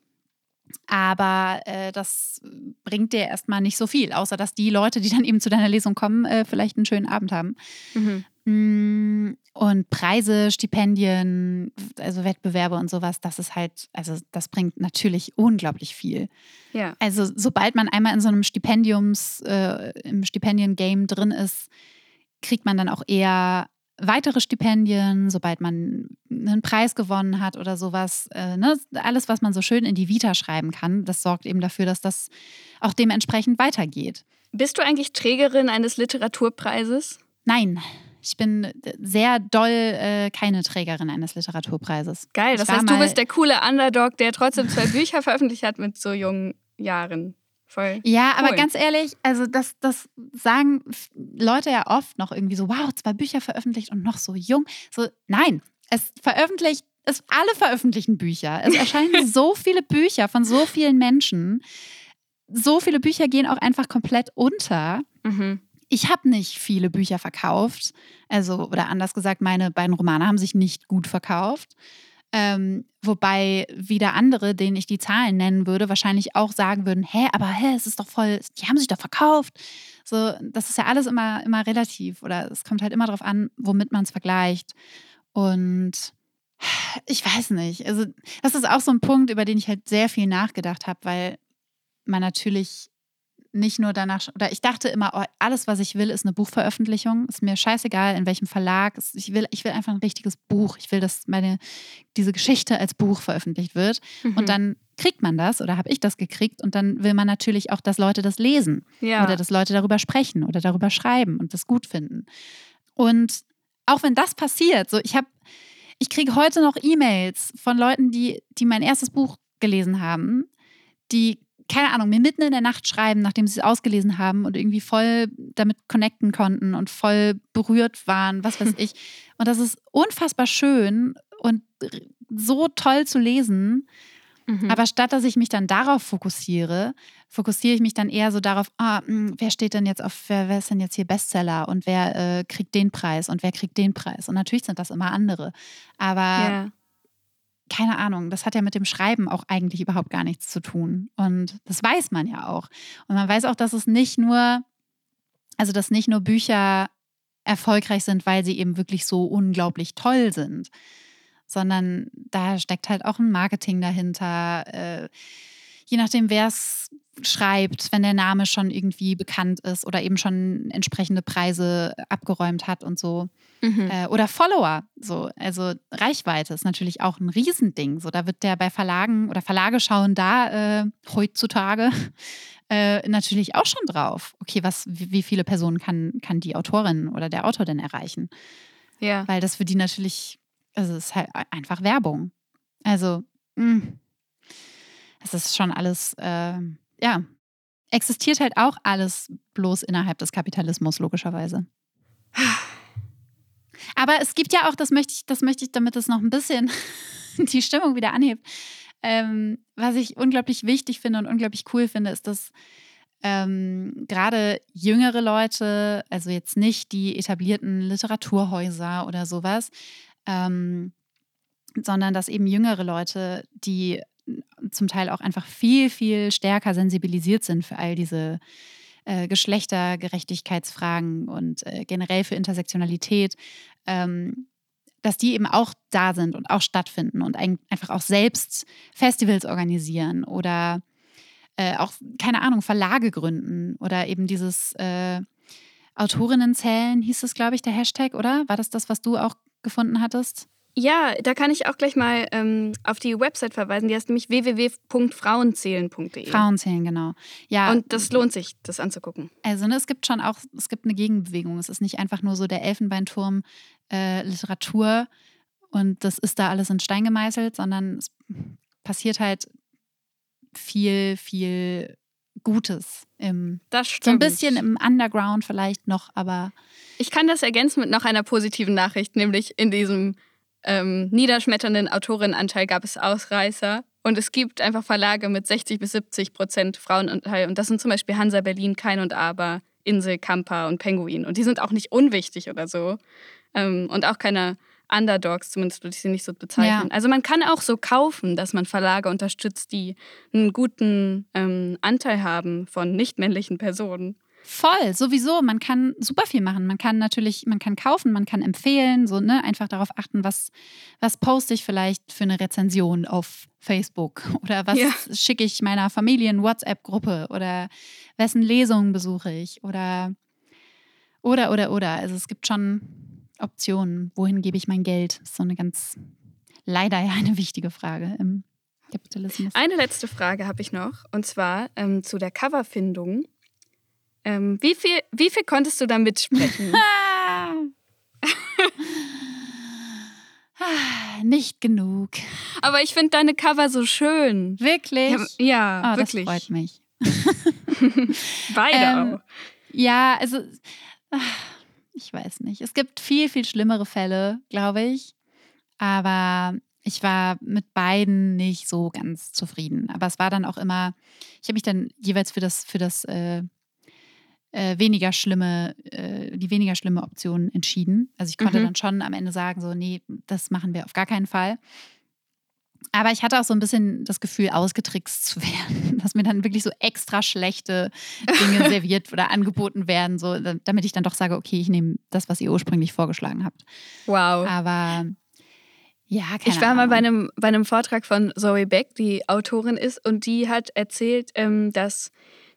Aber äh, das bringt dir erstmal nicht so viel, außer dass die Leute, die dann eben zu deiner Lesung kommen, vielleicht einen schönen Abend haben. Mhm. Mm, und Preise, Stipendien, also Wettbewerbe und sowas, das ist halt, also das bringt natürlich unglaublich viel. Ja. Also sobald man einmal in so einem Stipendiums, äh, im Stipendiengame drin ist, kriegt man dann auch eher weitere Stipendien, sobald man einen Preis gewonnen hat oder sowas. Äh, ne? Alles, was man so schön in die Vita schreiben kann, das sorgt eben dafür, dass das auch dementsprechend weitergeht. Bist du eigentlich Trägerin eines Literaturpreises? Nein. Ich bin sehr doll äh, keine Trägerin eines Literaturpreises. Geil, das heißt, du bist der coole Underdog, der trotzdem zwei Bücher veröffentlicht hat mit so jungen Jahren. Voll ja, cool. aber ganz ehrlich, also das, das sagen Leute ja oft noch irgendwie so, wow, zwei Bücher veröffentlicht und noch so jung. So, nein, es veröffentlicht, es alle veröffentlichen Bücher. Es erscheinen so viele Bücher von so vielen Menschen. So viele Bücher gehen auch einfach komplett unter. Mhm. Ich habe nicht viele Bücher verkauft. Also, oder anders gesagt, meine beiden Romane haben sich nicht gut verkauft. Ähm, wobei wieder andere, denen ich die Zahlen nennen würde, wahrscheinlich auch sagen würden, hä, aber hä, es ist doch voll, die haben sich doch verkauft. So, das ist ja alles immer, immer relativ oder es kommt halt immer darauf an, womit man es vergleicht. Und ich weiß nicht. Also, das ist auch so ein Punkt, über den ich halt sehr viel nachgedacht habe, weil man natürlich nicht nur danach, oder ich dachte immer, oh, alles, was ich will, ist eine Buchveröffentlichung. Ist mir scheißegal, in welchem Verlag. Ich will, ich will einfach ein richtiges Buch. Ich will, dass meine, diese Geschichte als Buch veröffentlicht wird. Mhm. Und dann kriegt man das oder habe ich das gekriegt und dann will man natürlich auch, dass Leute das lesen ja. oder dass Leute darüber sprechen oder darüber schreiben und das gut finden. Und auch wenn das passiert, so ich habe, ich kriege heute noch E-Mails von Leuten, die, die mein erstes Buch gelesen haben, die keine Ahnung, mir mitten in der Nacht schreiben, nachdem sie es ausgelesen haben und irgendwie voll damit connecten konnten und voll berührt waren, was weiß ich. Und das ist unfassbar schön und so toll zu lesen. Mhm. Aber statt dass ich mich dann darauf fokussiere, fokussiere ich mich dann eher so darauf, ah, hm, wer steht denn jetzt auf, wer, wer ist denn jetzt hier Bestseller und wer äh, kriegt den Preis und wer kriegt den Preis. Und natürlich sind das immer andere. Aber ja keine Ahnung, das hat ja mit dem Schreiben auch eigentlich überhaupt gar nichts zu tun. Und das weiß man ja auch. Und man weiß auch, dass es nicht nur, also dass nicht nur Bücher erfolgreich sind, weil sie eben wirklich so unglaublich toll sind, sondern da steckt halt auch ein Marketing dahinter. Äh, je nachdem, wer es schreibt, wenn der Name schon irgendwie bekannt ist oder eben schon entsprechende Preise abgeräumt hat und so. Mhm. Äh, oder Follower, so. Also Reichweite ist natürlich auch ein Riesending. So, da wird der bei Verlagen oder Verlage schauen da äh, heutzutage äh, natürlich auch schon drauf. Okay, was, wie, viele Personen kann, kann die Autorin oder der Autor denn erreichen? Ja. Weil das für die natürlich, also es ist halt einfach Werbung. Also, mh. Hm, es ist schon alles, äh, ja, existiert halt auch alles bloß innerhalb des Kapitalismus, logischerweise. Aber es gibt ja auch, das möchte ich, das möchte ich, damit es noch ein bisschen die Stimmung wieder anhebt. Ähm, was ich unglaublich wichtig finde und unglaublich cool finde, ist, dass ähm, gerade jüngere Leute, also jetzt nicht die etablierten Literaturhäuser oder sowas, ähm, sondern dass eben jüngere Leute, die zum Teil auch einfach viel, viel stärker sensibilisiert sind für all diese äh, Geschlechtergerechtigkeitsfragen und äh, generell für Intersektionalität, ähm, dass die eben auch da sind und auch stattfinden und ein, einfach auch selbst Festivals organisieren oder äh, auch, keine Ahnung, Verlage gründen oder eben dieses äh, Autorinnenzählen, hieß es, glaube ich, der Hashtag, oder? War das das, was du auch gefunden hattest? Ja, da kann ich auch gleich mal ähm, auf die Website verweisen. Die heißt nämlich www.frauenzählen.de. Frauenzählen, genau. Ja. Und das lohnt sich, das anzugucken. Also ne, es gibt schon auch, es gibt eine Gegenbewegung. Es ist nicht einfach nur so der Elfenbeinturm äh, Literatur und das ist da alles in Stein gemeißelt, sondern es passiert halt viel, viel Gutes im das stimmt. so ein bisschen im Underground vielleicht noch, aber ich kann das ergänzen mit noch einer positiven Nachricht, nämlich in diesem ähm, niederschmetternden Autorinnenanteil gab es Ausreißer. Und es gibt einfach Verlage mit 60 bis 70 Prozent Frauenanteil. Und das sind zum Beispiel Hansa Berlin, Kein und Aber, Insel, Kampa und Penguin. Und die sind auch nicht unwichtig oder so. Ähm, und auch keine Underdogs, zumindest würde ich sie nicht so bezeichnen. Ja. Also man kann auch so kaufen, dass man Verlage unterstützt, die einen guten ähm, Anteil haben von nicht-männlichen Personen. Voll, sowieso. Man kann super viel machen. Man kann natürlich, man kann kaufen, man kann empfehlen, so, ne, einfach darauf achten, was, was poste ich vielleicht für eine Rezension auf Facebook oder was ja. schicke ich meiner Familien-WhatsApp-Gruppe oder wessen Lesungen besuche ich oder, oder, oder, oder. Also es gibt schon Optionen. Wohin gebe ich mein Geld? Das ist so eine ganz, leider ja eine wichtige Frage im Kapitalismus. Eine letzte Frage habe ich noch und zwar ähm, zu der Coverfindung. Ähm, wie, viel, wie viel konntest du da mitsprechen? Nicht genug. Aber ich finde deine Cover so schön. Wirklich? Ja, oh, wirklich. Das freut mich. Beide ähm, auch. Ja, also ich weiß nicht. Es gibt viel, viel schlimmere Fälle, glaube ich. Aber ich war mit beiden nicht so ganz zufrieden. Aber es war dann auch immer, ich habe mich dann jeweils für das, für das äh, äh, weniger schlimme, äh, die weniger schlimme Option entschieden. Also ich konnte mhm. dann schon am Ende sagen, so, nee, das machen wir auf gar keinen Fall. Aber ich hatte auch so ein bisschen das Gefühl, ausgetrickst zu werden, dass mir dann wirklich so extra schlechte Dinge serviert oder angeboten werden, so, damit ich dann doch sage, okay, ich nehme das, was ihr ursprünglich vorgeschlagen habt. Wow. Aber ja, keine Ich war Ahnung. mal bei einem, bei einem Vortrag von Zoe Beck, die Autorin ist, und die hat erzählt, ähm, dass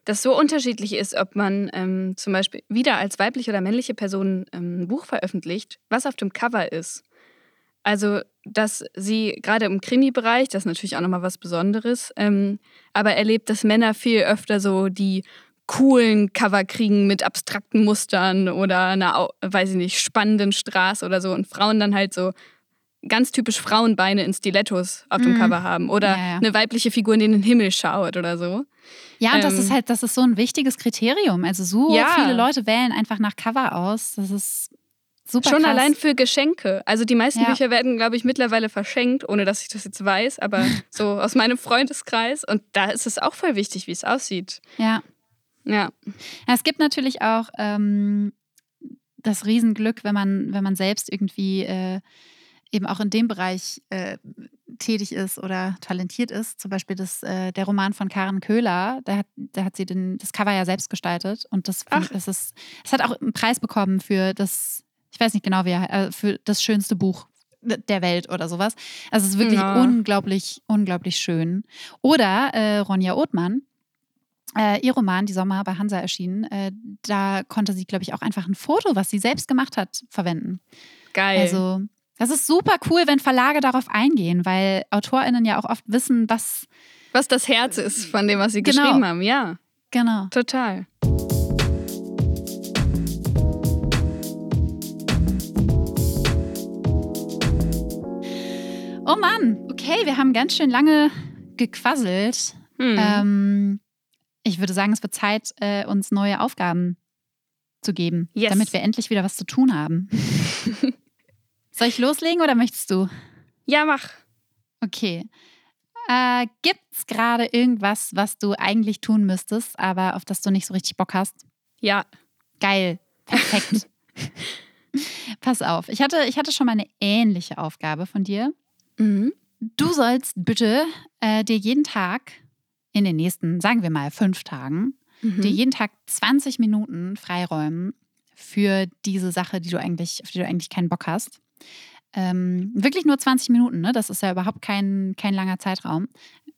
das so unterschiedlich ist, ob man ähm, zum Beispiel wieder als weibliche oder männliche Person ähm, ein Buch veröffentlicht, was auf dem Cover ist. Also, dass sie gerade im Krimi-Bereich, das ist natürlich auch nochmal was Besonderes, ähm, aber erlebt, dass Männer viel öfter so die coolen Cover kriegen mit abstrakten Mustern oder einer, weiß ich nicht, spannenden Straße oder so und Frauen dann halt so ganz typisch Frauenbeine in Stilettos auf dem mhm. Cover haben oder ja, ja. eine weibliche Figur, in den Himmel schaut oder so. Ja, und ähm, das ist halt, das ist so ein wichtiges Kriterium. Also so ja. viele Leute wählen einfach nach Cover aus. Das ist super. Schon krass. allein für Geschenke. Also die meisten Bücher werden, glaube ich, mittlerweile verschenkt, ohne dass ich das jetzt weiß, aber so aus meinem Freundeskreis. Und da ist es auch voll wichtig, wie es aussieht. Ja. Ja. Es gibt natürlich auch ähm, das Riesenglück, wenn man, wenn man selbst irgendwie äh, eben auch in dem Bereich äh, tätig ist oder talentiert ist. Zum Beispiel das, äh, der Roman von Karen Köhler, da hat, da hat sie den, das Cover ja selbst gestaltet. Und das, das ist, es hat auch einen Preis bekommen für das, ich weiß nicht genau, wie er, äh, für das schönste Buch der Welt oder sowas. Also es ist wirklich ja. unglaublich, unglaublich schön. Oder äh, Ronja Othmann, äh, ihr Roman, Die Sommer, bei Hansa erschienen. Äh, da konnte sie, glaube ich, auch einfach ein Foto, was sie selbst gemacht hat, verwenden. Geil. Also, das ist super cool, wenn Verlage darauf eingehen, weil AutorInnen ja auch oft wissen, was. Was das Herz ist von dem, was sie Genau. geschrieben haben. Ja, Genau. total. Oh Mann, okay, wir haben ganz schön lange gequasselt. Hm. Ähm, ich würde sagen, es wird Zeit, äh, uns neue Aufgaben zu geben, Yes. damit wir endlich wieder was zu tun haben. Soll ich loslegen oder möchtest du? ja, mach. Okay. Äh, Gibt es gerade irgendwas, was du eigentlich tun müsstest, aber auf das du nicht so richtig Bock hast? Ja. Geil. Perfekt. Pass auf, ich hatte, ich hatte schon mal eine ähnliche Aufgabe von dir. Mhm. Du sollst bitte äh, dir jeden Tag in den nächsten, sagen wir mal, fünf Tagen, Mhm. dir jeden Tag 20 Minuten freiräumen für diese Sache, die du eigentlich, auf die du eigentlich keinen Bock hast. Ähm, wirklich nur 20 Minuten, ne? Das ist ja überhaupt kein, kein langer Zeitraum.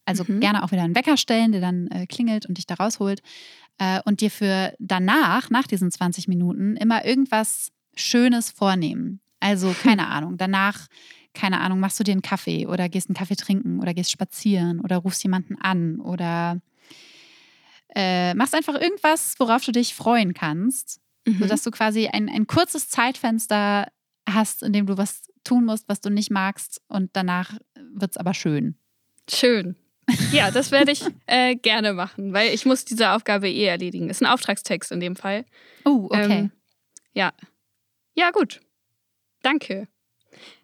Also Mhm. gerne auch wieder einen Wecker stellen, der dann äh, klingelt und dich da rausholt. Äh, und dir für danach, nach diesen 20 Minuten, immer irgendwas Schönes vornehmen. Also, keine Ahnung, danach, keine Ahnung, machst du dir einen Kaffee oder gehst einen Kaffee trinken oder gehst spazieren oder rufst jemanden an oder äh, machst einfach irgendwas, worauf du dich freuen kannst, Mhm. sodass du quasi ein, ein kurzes Zeitfenster hast, in dem du was tun musst, was du nicht magst und danach wird es aber schön. Schön. Ja, das werde ich äh, gerne machen, weil ich muss diese Aufgabe eh erledigen. Ist ein Auftragstext in dem Fall. Oh, okay. Ähm, ja. Ja, gut. Danke.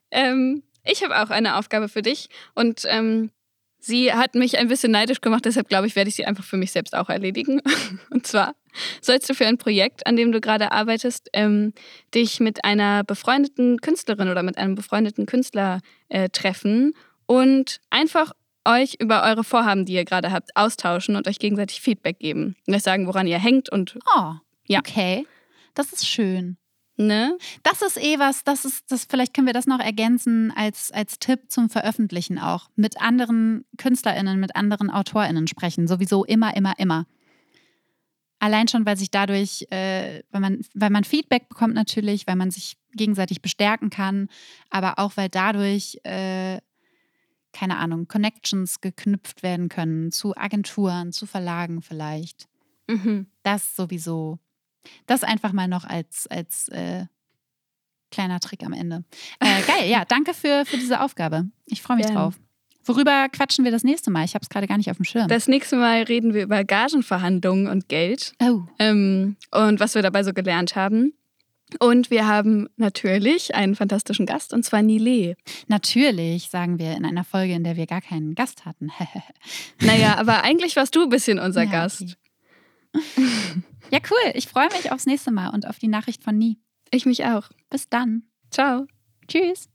Ähm, ich habe auch eine Aufgabe für dich und ähm, sie hat mich ein bisschen neidisch gemacht, deshalb glaube ich, werde ich sie einfach für mich selbst auch erledigen. Und zwar sollst du für ein Projekt, an dem du gerade arbeitest, ähm, dich mit einer befreundeten Künstlerin oder mit einem befreundeten Künstler äh, treffen und einfach euch über eure Vorhaben, die ihr gerade habt, austauschen und euch gegenseitig Feedback geben. Und euch sagen, woran ihr hängt und oh, ja. okay. Das ist schön. ne? Das ist eh was, das ist, das, vielleicht können wir das noch ergänzen als, als Tipp zum Veröffentlichen auch. Mit anderen KünstlerInnen, mit anderen AutorInnen sprechen. Sowieso immer, immer, immer. Allein schon, weil sich dadurch, äh, weil, man, weil man Feedback bekommt natürlich, weil man sich gegenseitig bestärken kann, aber auch weil dadurch, äh, keine Ahnung, Connections geknüpft werden können zu Agenturen, zu Verlagen vielleicht. Mhm. Das sowieso. Das einfach mal noch als, als äh, kleiner Trick am Ende. Äh, geil, ja, danke für, für diese Aufgabe. Ich freue mich Gerne. drauf. Worüber quatschen wir das nächste Mal? Ich habe es gerade gar nicht auf dem Schirm. Das nächste Mal reden wir über Gagenverhandlungen und Geld oh, ähm, und was wir dabei so gelernt haben. Und wir haben natürlich einen fantastischen Gast, und zwar Nile. natürlich, sagen wir in einer Folge, in der wir gar keinen Gast hatten. Naja, aber eigentlich warst du ein bisschen unser Ja, Gast. okay. ja, cool. Ich freue mich aufs nächste Mal und auf die Nachricht von Nie. Ich mich auch. Bis dann. Ciao. Tschüss.